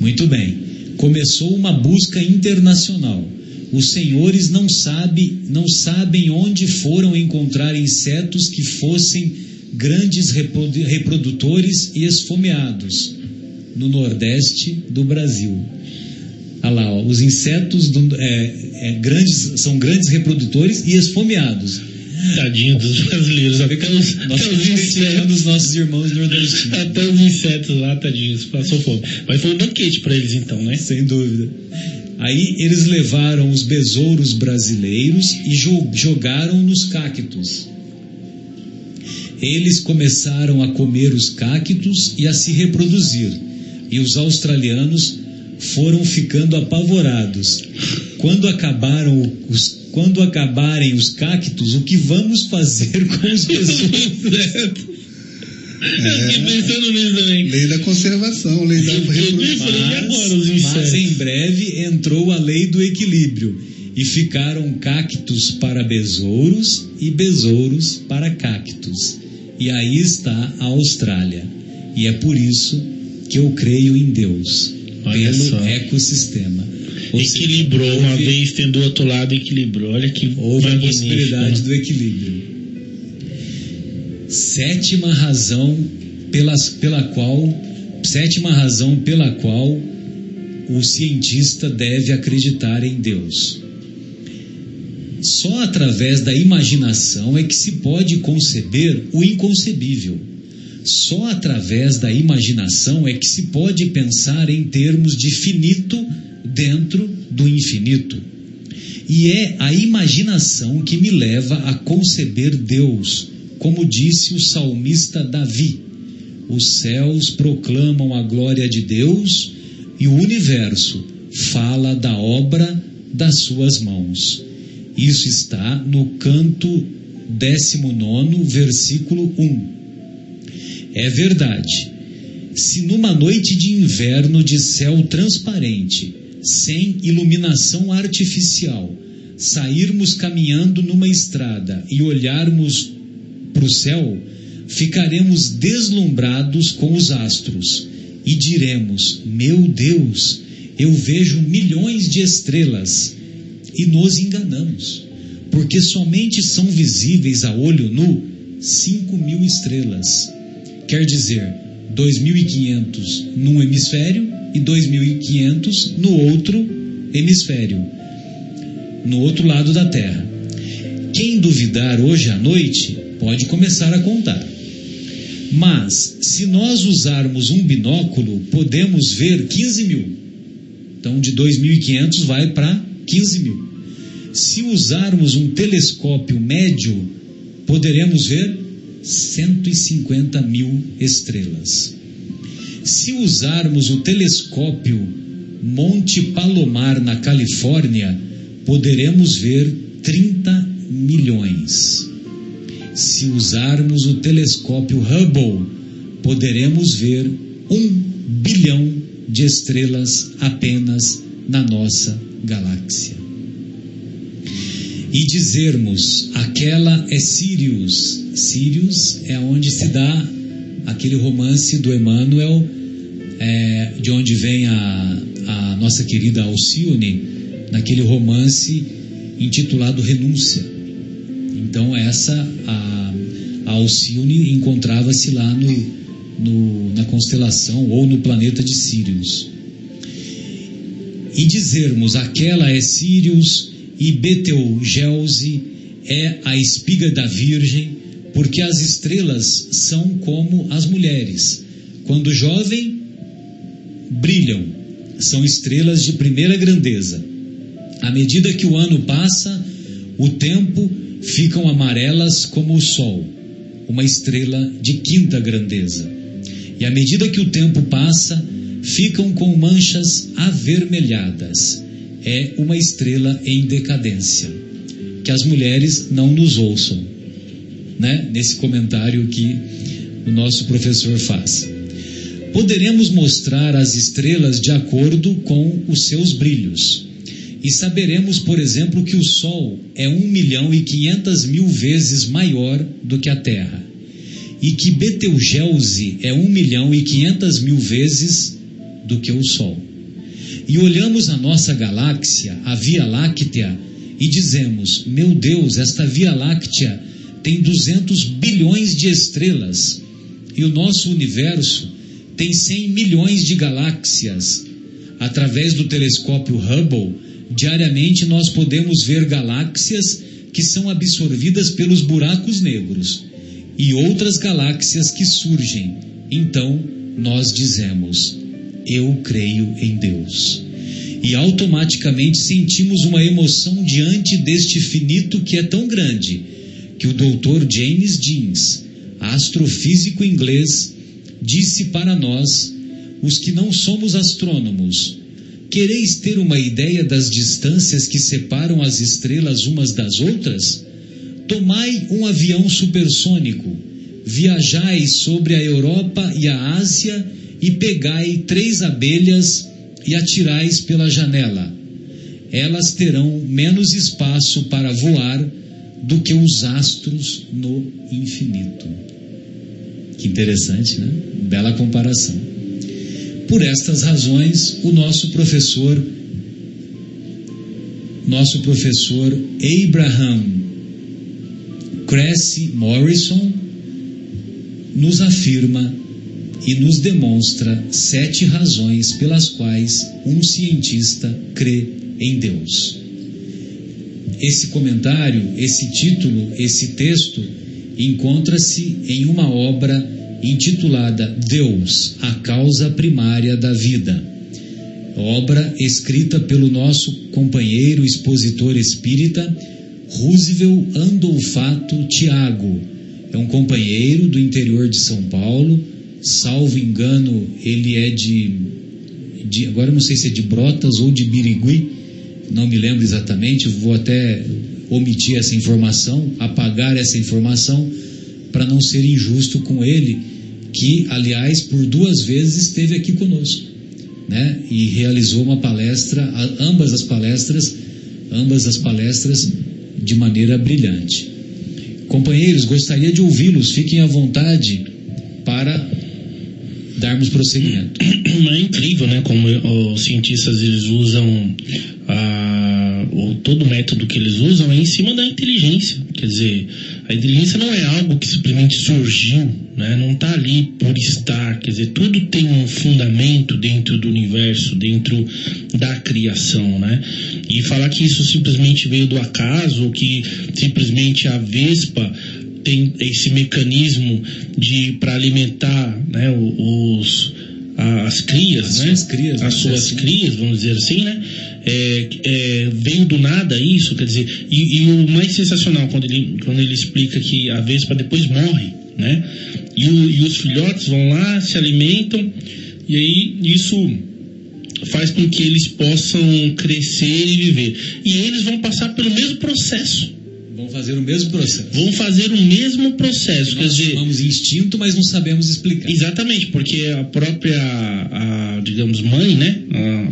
Muito bem. Começou uma busca internacional. Os senhores não, sabe, não sabem onde foram encontrar insetos que fossem grandes reprodu- reprodutores e esfomeados no nordeste do Brasil. Olha lá, ó, os insetos do- é, é, grandes, são grandes reprodutores e esfomeados. Tadinho dos brasileiros. Até os, Nós até os insetos. os nossos irmãos nordestinos. Até os insetos lá, tadinhos, passou fome. Mas foi um banquete pra eles então, né? Sem dúvida. Aí eles levaram os besouros brasileiros e jo- jogaram nos cactos. Eles começaram a comer os cactos e a se reproduzir. E os australianos foram ficando apavorados. Quando acabaram os quando acabarem os cactos, o que vamos fazer com os besouros? Eu fiquei pensando nisso também. Lei da conservação, lei da reprodução. Mas, mas em breve entrou a lei do equilíbrio e ficaram cactos para besouros e besouros para cactos. E aí está a Austrália. E é por isso que eu creio em Deus, Olha pelo só. ecossistema. Ou Equilibrou uma vez, tem do outro lado, equilibrou. Olha que Houve a possibilidade do equilíbrio. Sétima razão pelas, pela qual sétima razão pela qual o cientista deve acreditar em Deus. Só através da imaginação é que se pode conceber o inconcebível. Só através da imaginação é que se pode pensar em termos de finito dentro do infinito. E é a imaginação que me leva a conceber Deus, como disse o salmista Davi. Os céus proclamam a glória de Deus e o universo fala da obra das suas mãos. Isso está no canto 19, versículo 1. É verdade. Se numa noite de inverno de céu transparente, sem iluminação artificial, sairmos caminhando numa estrada e olharmos para o céu, ficaremos deslumbrados com os astros e diremos: Meu Deus, eu vejo milhões de estrelas. E nos enganamos, porque somente são visíveis a olho nu 5 mil estrelas. Quer dizer, 2.500 num hemisfério e 2.500 no outro hemisfério, no outro lado da Terra. Quem duvidar hoje à noite pode começar a contar. Mas, se nós usarmos um binóculo, podemos ver 15 mil. Então, de 2.500 vai para 15 mil. Se usarmos um telescópio médio, poderemos ver 150 mil estrelas. Se usarmos o telescópio Monte Palomar, na Califórnia, poderemos ver 30 milhões. Se usarmos o telescópio Hubble, poderemos ver um bilhão de estrelas apenas na nossa galáxia. E dizermos, aquela é Sirius. Sirius é onde se dá aquele romance do Emmanuel, é, de onde vem a, a nossa querida Alcione, naquele romance intitulado Renúncia. Então, essa, a, a Alcione encontrava-se lá no, no, na constelação ou no planeta de Sirius. E dizermos, aquela é Sirius e Betelgeuse é a espiga da Virgem, porque as estrelas são como as mulheres. Quando jovem, brilham, são estrelas de primeira grandeza. À medida que o ano passa, o tempo ficam amarelas como o sol, uma estrela de quinta grandeza. E à medida que o tempo passa, ficam com manchas avermelhadas. É uma estrela em decadência. Que as mulheres não nos ouçam, né? Nesse comentário que o nosso professor faz. Poderemos mostrar as estrelas de acordo com os seus brilhos. E saberemos, por exemplo, que o Sol é um milhão e quinhentas mil vezes maior do que a Terra. E que Betelgeuse é um milhão e quinhentas mil vezes do que o Sol. E olhamos a nossa galáxia, a Via Láctea, e dizemos: Meu Deus, esta Via Láctea tem 200 bilhões de estrelas. E o nosso universo tem 100 milhões de galáxias. Através do telescópio Hubble, diariamente nós podemos ver galáxias que são absorvidas pelos buracos negros e outras galáxias que surgem. Então, nós dizemos: Eu creio em Deus. E automaticamente sentimos uma emoção diante deste finito que é tão grande que o doutor James Jeans, astrofísico inglês, disse para nós, os que não somos astrônomos: Quereis ter uma ideia das distâncias que separam as estrelas umas das outras? Tomai um avião supersônico, viajai sobre a Europa e a Ásia e pegai três abelhas e atirais pela janela. Elas terão menos espaço para voar do que os astros no infinito. Que interessante, né? Bela comparação. Por estas razões, o nosso professor, nosso professor Abraham Cressy Morrison, nos afirma e nos demonstra sete razões pelas quais um cientista crê em Deus. Esse comentário, esse título, esse texto encontra-se em uma obra intitulada Deus, a causa primária da vida. Obra escrita pelo nosso companheiro expositor espírita Roosevelt Andolfato Tiago. É um companheiro do interior de São Paulo, salvo engano, ele é de, de agora não sei se é de Brotas ou de Birigui, não me lembro exatamente, vou até omitir essa informação, apagar essa informação para não ser injusto com ele, que aliás por duas vezes esteve aqui conosco, né? E realizou uma palestra, ambas as palestras, ambas as palestras de maneira brilhante. Companheiros, gostaria de ouvi-los, fiquem à vontade para darmos prosseguimento. [CLEARS THROAT] É incrível, né? Como os cientistas eles usam a, o, todo o método que eles usam é em cima da inteligência. Quer dizer, a inteligência não é algo que simplesmente surgiu, né? não está ali por estar. Quer dizer, tudo tem um fundamento dentro do universo, dentro da criação. Né? E falar que isso simplesmente veio do acaso, que simplesmente a Vespa tem esse mecanismo de para alimentar né, os as crias, as né? suas crias, as suas assim. crias, vamos dizer assim, né? É, é, veio do nada isso, quer dizer, e, e, o mais sensacional quando ele, quando ele explica que a vespa depois morre, né? E, o, e os filhotes vão lá, se alimentam, e aí isso faz com que eles possam crescer e viver. E eles vão passar pelo mesmo processo. Vão fazer o mesmo processo. Vão fazer o mesmo processo. Nós quer dizer, chamamos instinto, mas não sabemos explicar. Exatamente, porque a própria, a, digamos, mãe, né?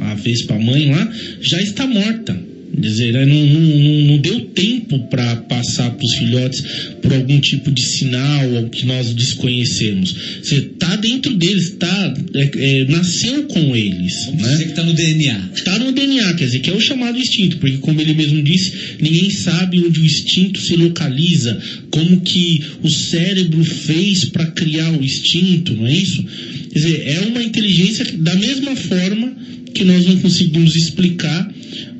A, a Vespa mãe lá, já está morta. Dizer, né, não, não, não deu tempo para passar para os filhotes por algum tipo de sinal ou que nós desconhecemos. Você está dentro deles, tá, é, é, nasceu com eles. Vamos né? dizer que está no DNA. Está no DNA, quer dizer, que é o chamado instinto, porque como ele mesmo disse, ninguém sabe onde o instinto se localiza, como que o cérebro fez para criar o instinto, não é isso? Quer dizer, é uma inteligência que, da mesma forma que nós não conseguimos explicar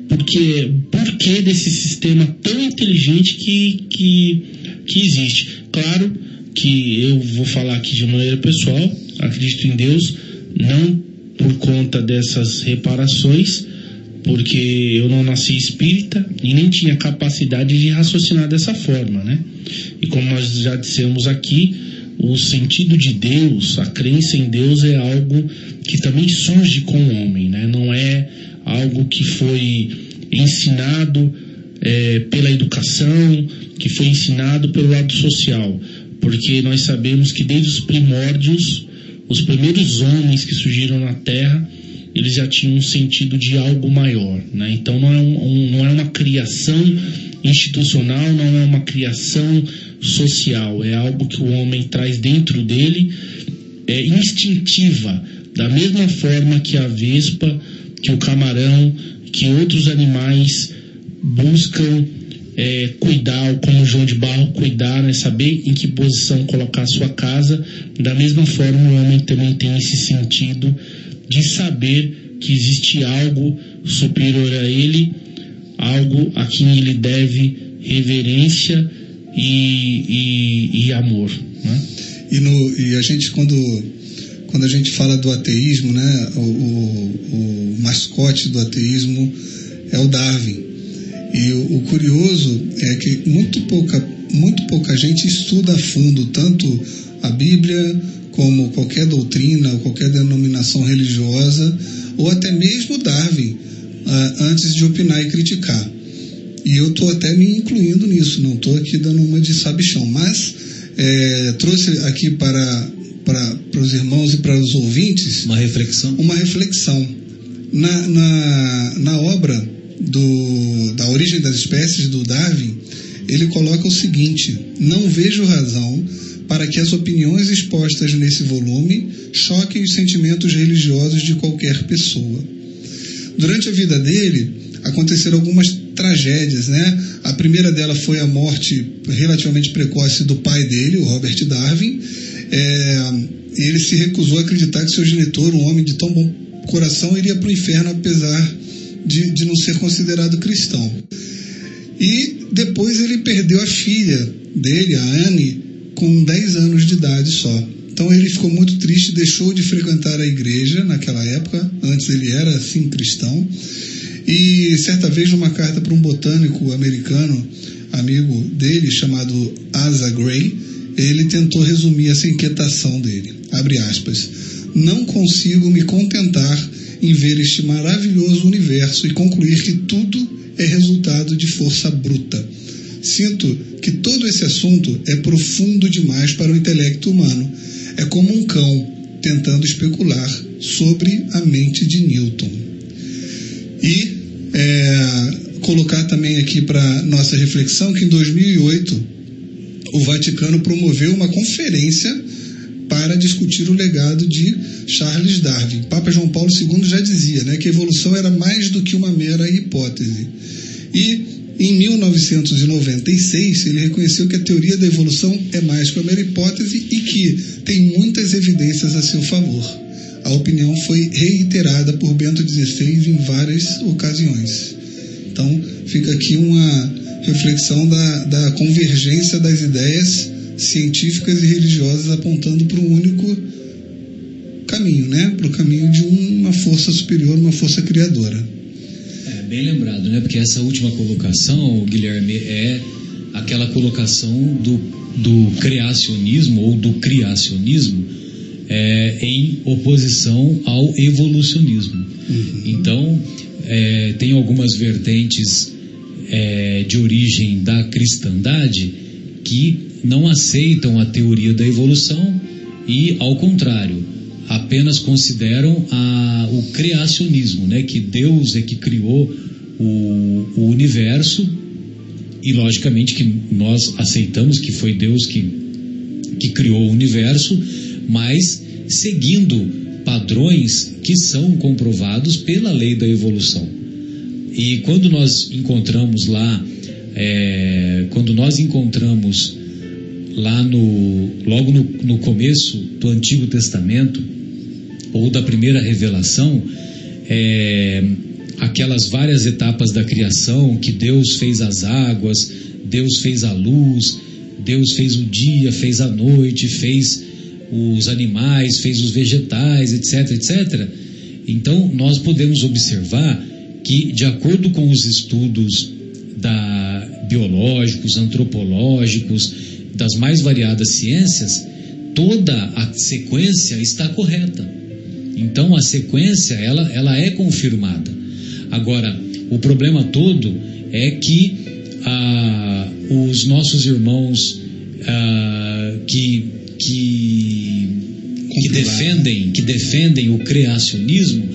porque por que desse sistema tão inteligente que, que, que existe. Claro que eu vou falar aqui de maneira pessoal, acredito em Deus, não por conta dessas reparações, porque eu não nasci espírita e nem tinha capacidade de raciocinar dessa forma, né? E como nós já dissemos aqui, o sentido de Deus, a crença em Deus é algo que também surge com o homem, né? Não é algo que foi ensinado é, pela educação, que foi ensinado pelo lado social, porque nós sabemos que desde os primórdios, os primeiros homens que surgiram na Terra, eles já tinham um sentido de algo maior, né? Então não é, um, não é uma criação institucional, não é uma criação social, é algo que o homem traz dentro dele, é instintiva, da mesma forma que a vespa, que o camarão, que outros animais buscam é, cuidar, como o João de Barro cuidar, né, saber em que posição colocar a sua casa. Da mesma forma, o homem também tem esse sentido de saber que existe algo superior a ele, algo a quem ele deve reverência e, e, e amor. Né? E, no, e a gente, quando, quando a gente fala do ateísmo, né, o, o, o mascote do ateísmo é o Darwin. E o, o, curioso é que muito pouca, muito pouca gente estuda a fundo tanto a Bíblia como qualquer doutrina, qualquer denominação religiosa, ou até mesmo Darwin, ah, antes de opinar e criticar. E eu estou até me incluindo nisso, não estou aqui dando uma de sabichão, mas é, trouxe aqui para, para, os irmãos e para os ouvintes Uma reflexão. uma reflexão. Na, na, na obra do, da Origem das Espécies, do Darwin, ele coloca o seguinte: Não vejo razão para que as opiniões expostas nesse volume choquem os sentimentos religiosos de qualquer pessoa. Durante a vida dele, aconteceram algumas tragédias, né? A primeira dela foi a morte relativamente precoce do pai dele, o Robert Darwin, é, ele se recusou a acreditar que seu genitor, um homem de tão bom coração, iria para o inferno apesar de, de não ser considerado cristão. E depois ele perdeu a filha dele, a Anne, com 10 anos de idade só. Então ele ficou muito triste, deixou de frequentar a igreja naquela época, antes ele era assim cristão. E certa vez, numa carta para um botânico americano, amigo dele, chamado Asa Gray, ele tentou resumir essa inquietação dele. Abre aspas. Não consigo me contentar em ver este maravilhoso universo e concluir que tudo é resultado de força bruta. Sinto que todo esse assunto é profundo demais para o intelecto humano. É como um cão tentando especular sobre a mente de Newton. E é, colocar também aqui para nossa reflexão que em 2008 o Vaticano promoveu uma conferência para discutir o legado de Charles Darwin. Papa João Paulo II já dizia né, que a evolução era mais do que uma mera hipótese. E em 1996 ele reconheceu que a teoria da evolução é mais que uma mera hipótese e que tem muitas evidências a seu favor. A opinião foi reiterada por Bento XVI em várias ocasiões. Então, fica aqui uma reflexão da, da convergência das ideias científicas e religiosas apontando para um único caminho, né? Para o caminho de uma força superior, uma força criadora. É, bem lembrado, né? Porque essa última colocação, Guilherme, é aquela colocação do, do criacionismo ou do criacionismo é, em oposição ao evolucionismo. Uhum. Então, é, tem algumas vertentes é, de origem da cristandade que não aceitam a teoria da evolução e, ao contrário, apenas consideram a, o criacionismo, né, que Deus é que criou o, o universo e, logicamente, que nós aceitamos que foi Deus que, que criou o universo, mas seguindo padrões que são comprovados pela lei da evolução. E quando nós encontramos lá, é, quando nós encontramos lá no, logo no, no começo do Antigo Testamento, ou da primeira revelação, é, aquelas várias etapas da criação, que Deus fez as águas, Deus fez a luz, Deus fez o dia, fez a noite, fez os animais, fez os vegetais, etc, etc. Então, nós podemos observar que, de acordo com os estudos da, biológicos, antropológicos, das mais variadas ciências, toda a sequência está correta. Então, a sequência, ela, ela é confirmada. Agora, o problema todo é que ah, os nossos irmãos ah, que, que, que, defendem, que defendem o criacionismo,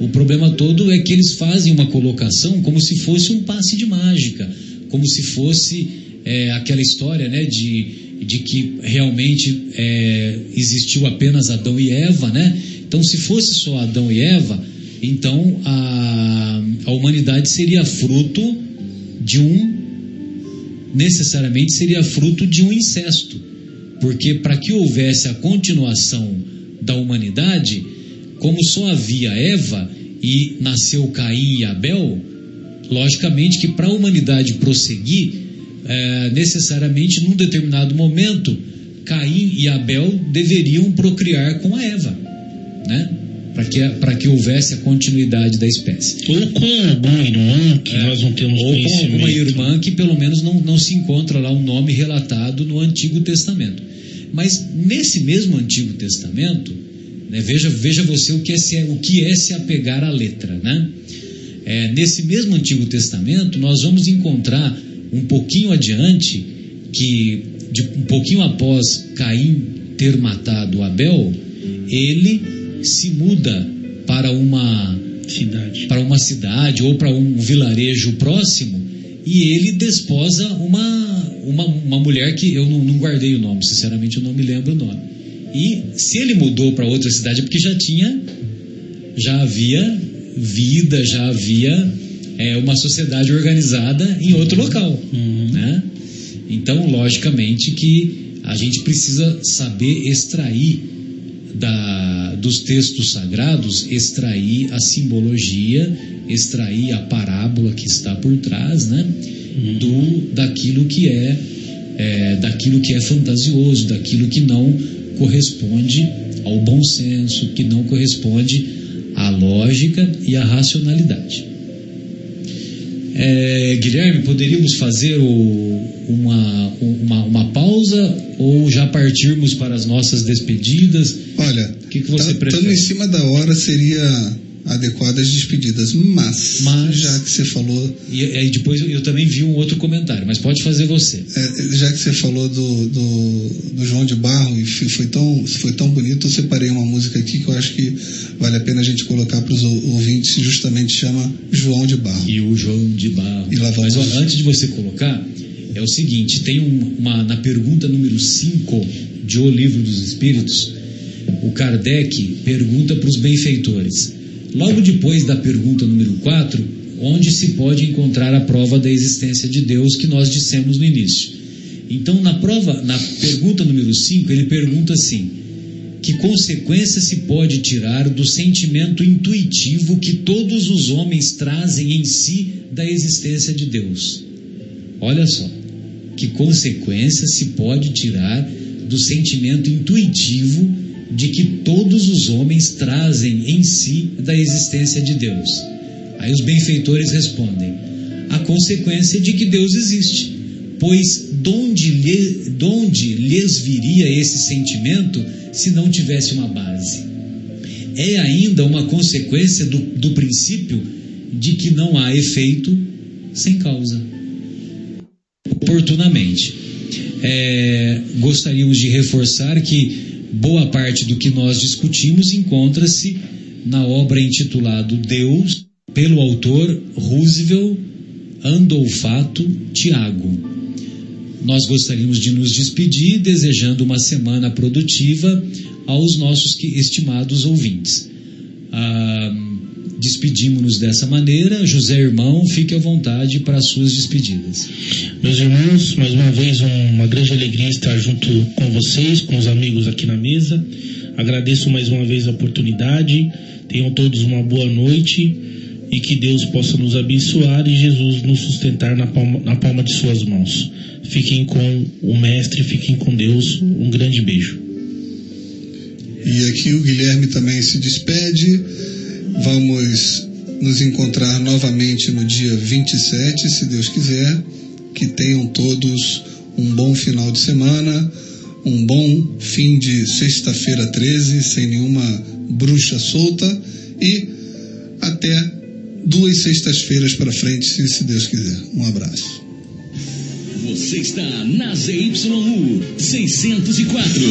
o problema todo é que eles fazem uma colocação como se fosse um passe de mágica, como se fosse é, aquela história né, de, de que realmente é, existiu apenas Adão e Eva, né? Então, se fosse só Adão e Eva, então a, a humanidade seria fruto de um, necessariamente seria fruto de um incesto. Porque para que houvesse a continuação da humanidade, como só havia Eva e nasceu Caim e Abel, logicamente que para a humanidade prosseguir, é, necessariamente num determinado momento, Caim e Abel deveriam procriar com a Eva, né? Para que, que houvesse a continuidade da espécie. Ou com alguma irmã que É, nós não temos Ou com alguma irmã que pelo menos não, não se encontra lá um nome relatado no Antigo Testamento. Mas nesse mesmo Antigo Testamento, né, veja, veja você o que, é se, o que é se apegar à letra. Né? É, nesse mesmo Antigo Testamento, nós vamos encontrar um pouquinho adiante, que de, um pouquinho após Caim ter matado Abel, ele se muda para uma cidade. para uma cidade ou para um vilarejo próximo e ele desposa uma, uma, uma mulher que eu não, não guardei o nome, sinceramente eu não me lembro o nome. E se ele mudou para outra cidade é porque já tinha, já havia vida, já havia é, uma sociedade organizada em outro local. Uhum. Né? Então, logicamente que A gente precisa saber extrair da, dos textos sagrados, extrair a simbologia, extrair a parábola que está por trás, né? Do, daquilo que é, é daquilo que é fantasioso, daquilo que não corresponde ao bom senso, que não corresponde à lógica e à racionalidade. É, Guilherme, poderíamos fazer o, uma, uma, uma, pausa ou já partirmos para as nossas despedidas? Olha, o que, que você tá, prefere? Estando em cima da hora seria adequadas despedidas, mas, Mas- já que você falou E aí depois eu também vi um outro comentário, mas pode fazer você. É, já que você falou do, do, do João de Barro e foi, tão, foi tão bonito, eu separei uma música aqui que eu acho que vale a pena a gente colocar para os ouvintes, justamente chama João de Barro. E o João de Barro. E lá Mas vamos- ó, antes de você colocar, é o seguinte: tem um- uma, na pergunta número 5 de O Livro dos Espíritos, o Kardec pergunta para os benfeitores. Logo depois da pergunta número 4, onde se pode encontrar a prova da existência de Deus que nós dissemos no início. Então, na prova, na pergunta número 5, ele pergunta assim: que consequência se pode tirar do sentimento intuitivo que todos os homens trazem em si da existência de Deus? Olha só, que consequência se pode tirar do sentimento intuitivo de que todos os homens trazem em si da existência de Deus? Aí os benfeitores respondem: a consequência de que Deus existe. Pois donde, lhe, donde lhes viria esse sentimento se não tivesse uma base? É ainda uma consequência do, do princípio de que não há efeito sem causa. Oportunamente. É, gostaríamos de reforçar que boa parte do que nós discutimos encontra-se na obra intitulada Deus, pelo autor Roosevelt Andolfato Tiago. Nós gostaríamos de nos despedir desejando uma semana produtiva aos nossos estimados ouvintes. Ah, Despedimos-nos dessa maneira. José Irmão, fique à vontade para as suas despedidas. Meus irmãos, mais uma vez um- uma grande alegria estar junto com vocês, com os amigos aqui na mesa. Agradeço mais uma vez a oportunidade. Tenham todos uma boa noite e que Deus possa nos abençoar e Jesus nos sustentar na palma, na palma de suas mãos. Fiquem com o Mestre, fiquem com Deus. Um grande beijo. E aqui o Guilherme também se despede. Vamos nos encontrar novamente no dia 27, se Deus quiser. Que tenham todos um bom final de semana, um bom fim de sexta-feira 13, sem nenhuma bruxa solta. E até duas sextas-feiras para frente, se, Deus quiser. Um abraço. Você está na ZYU 604,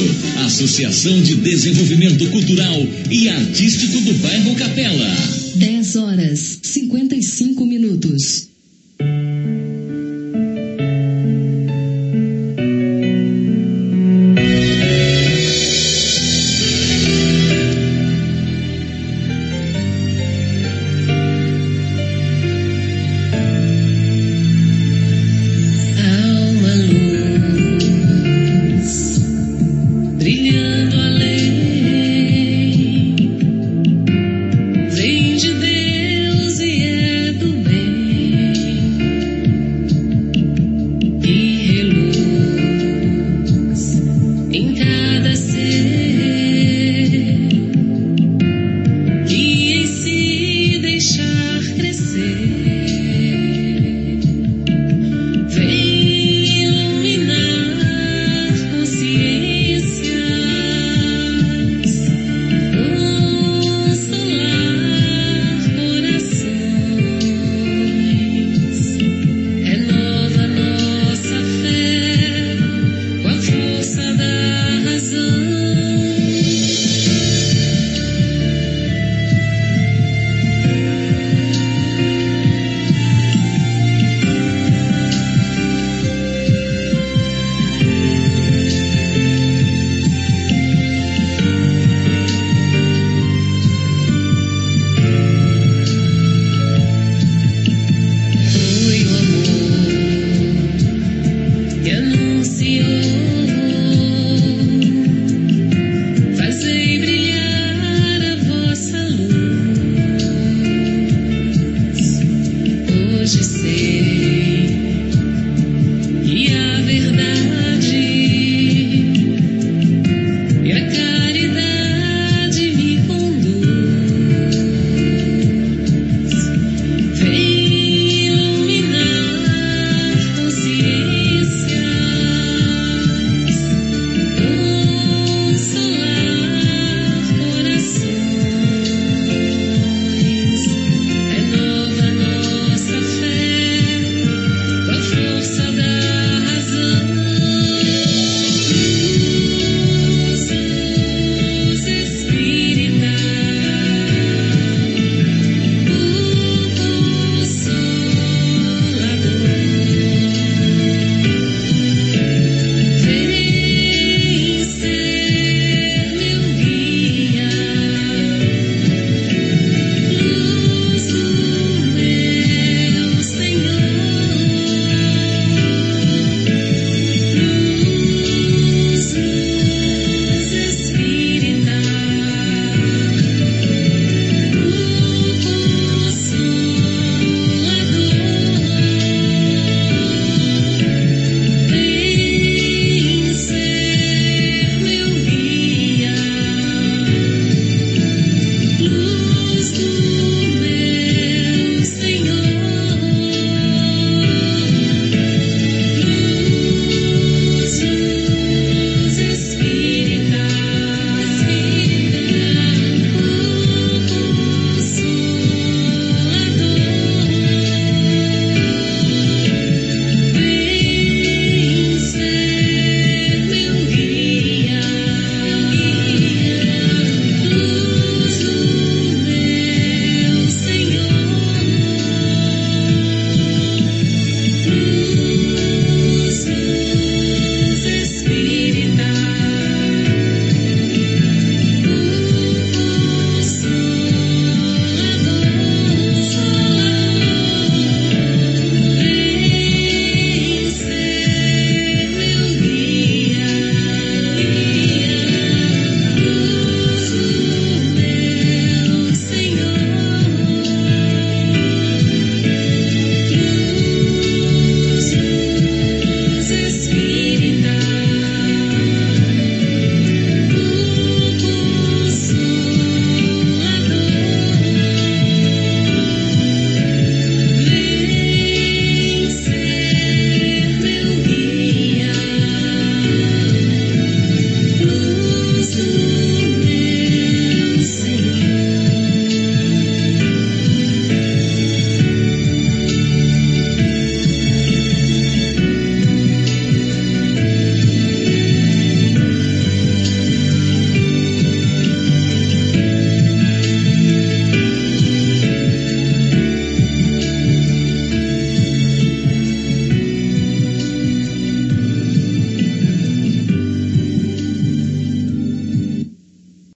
Associação de Desenvolvimento Cultural e Artístico do Bairro Capela. 10 horas 55 minutos.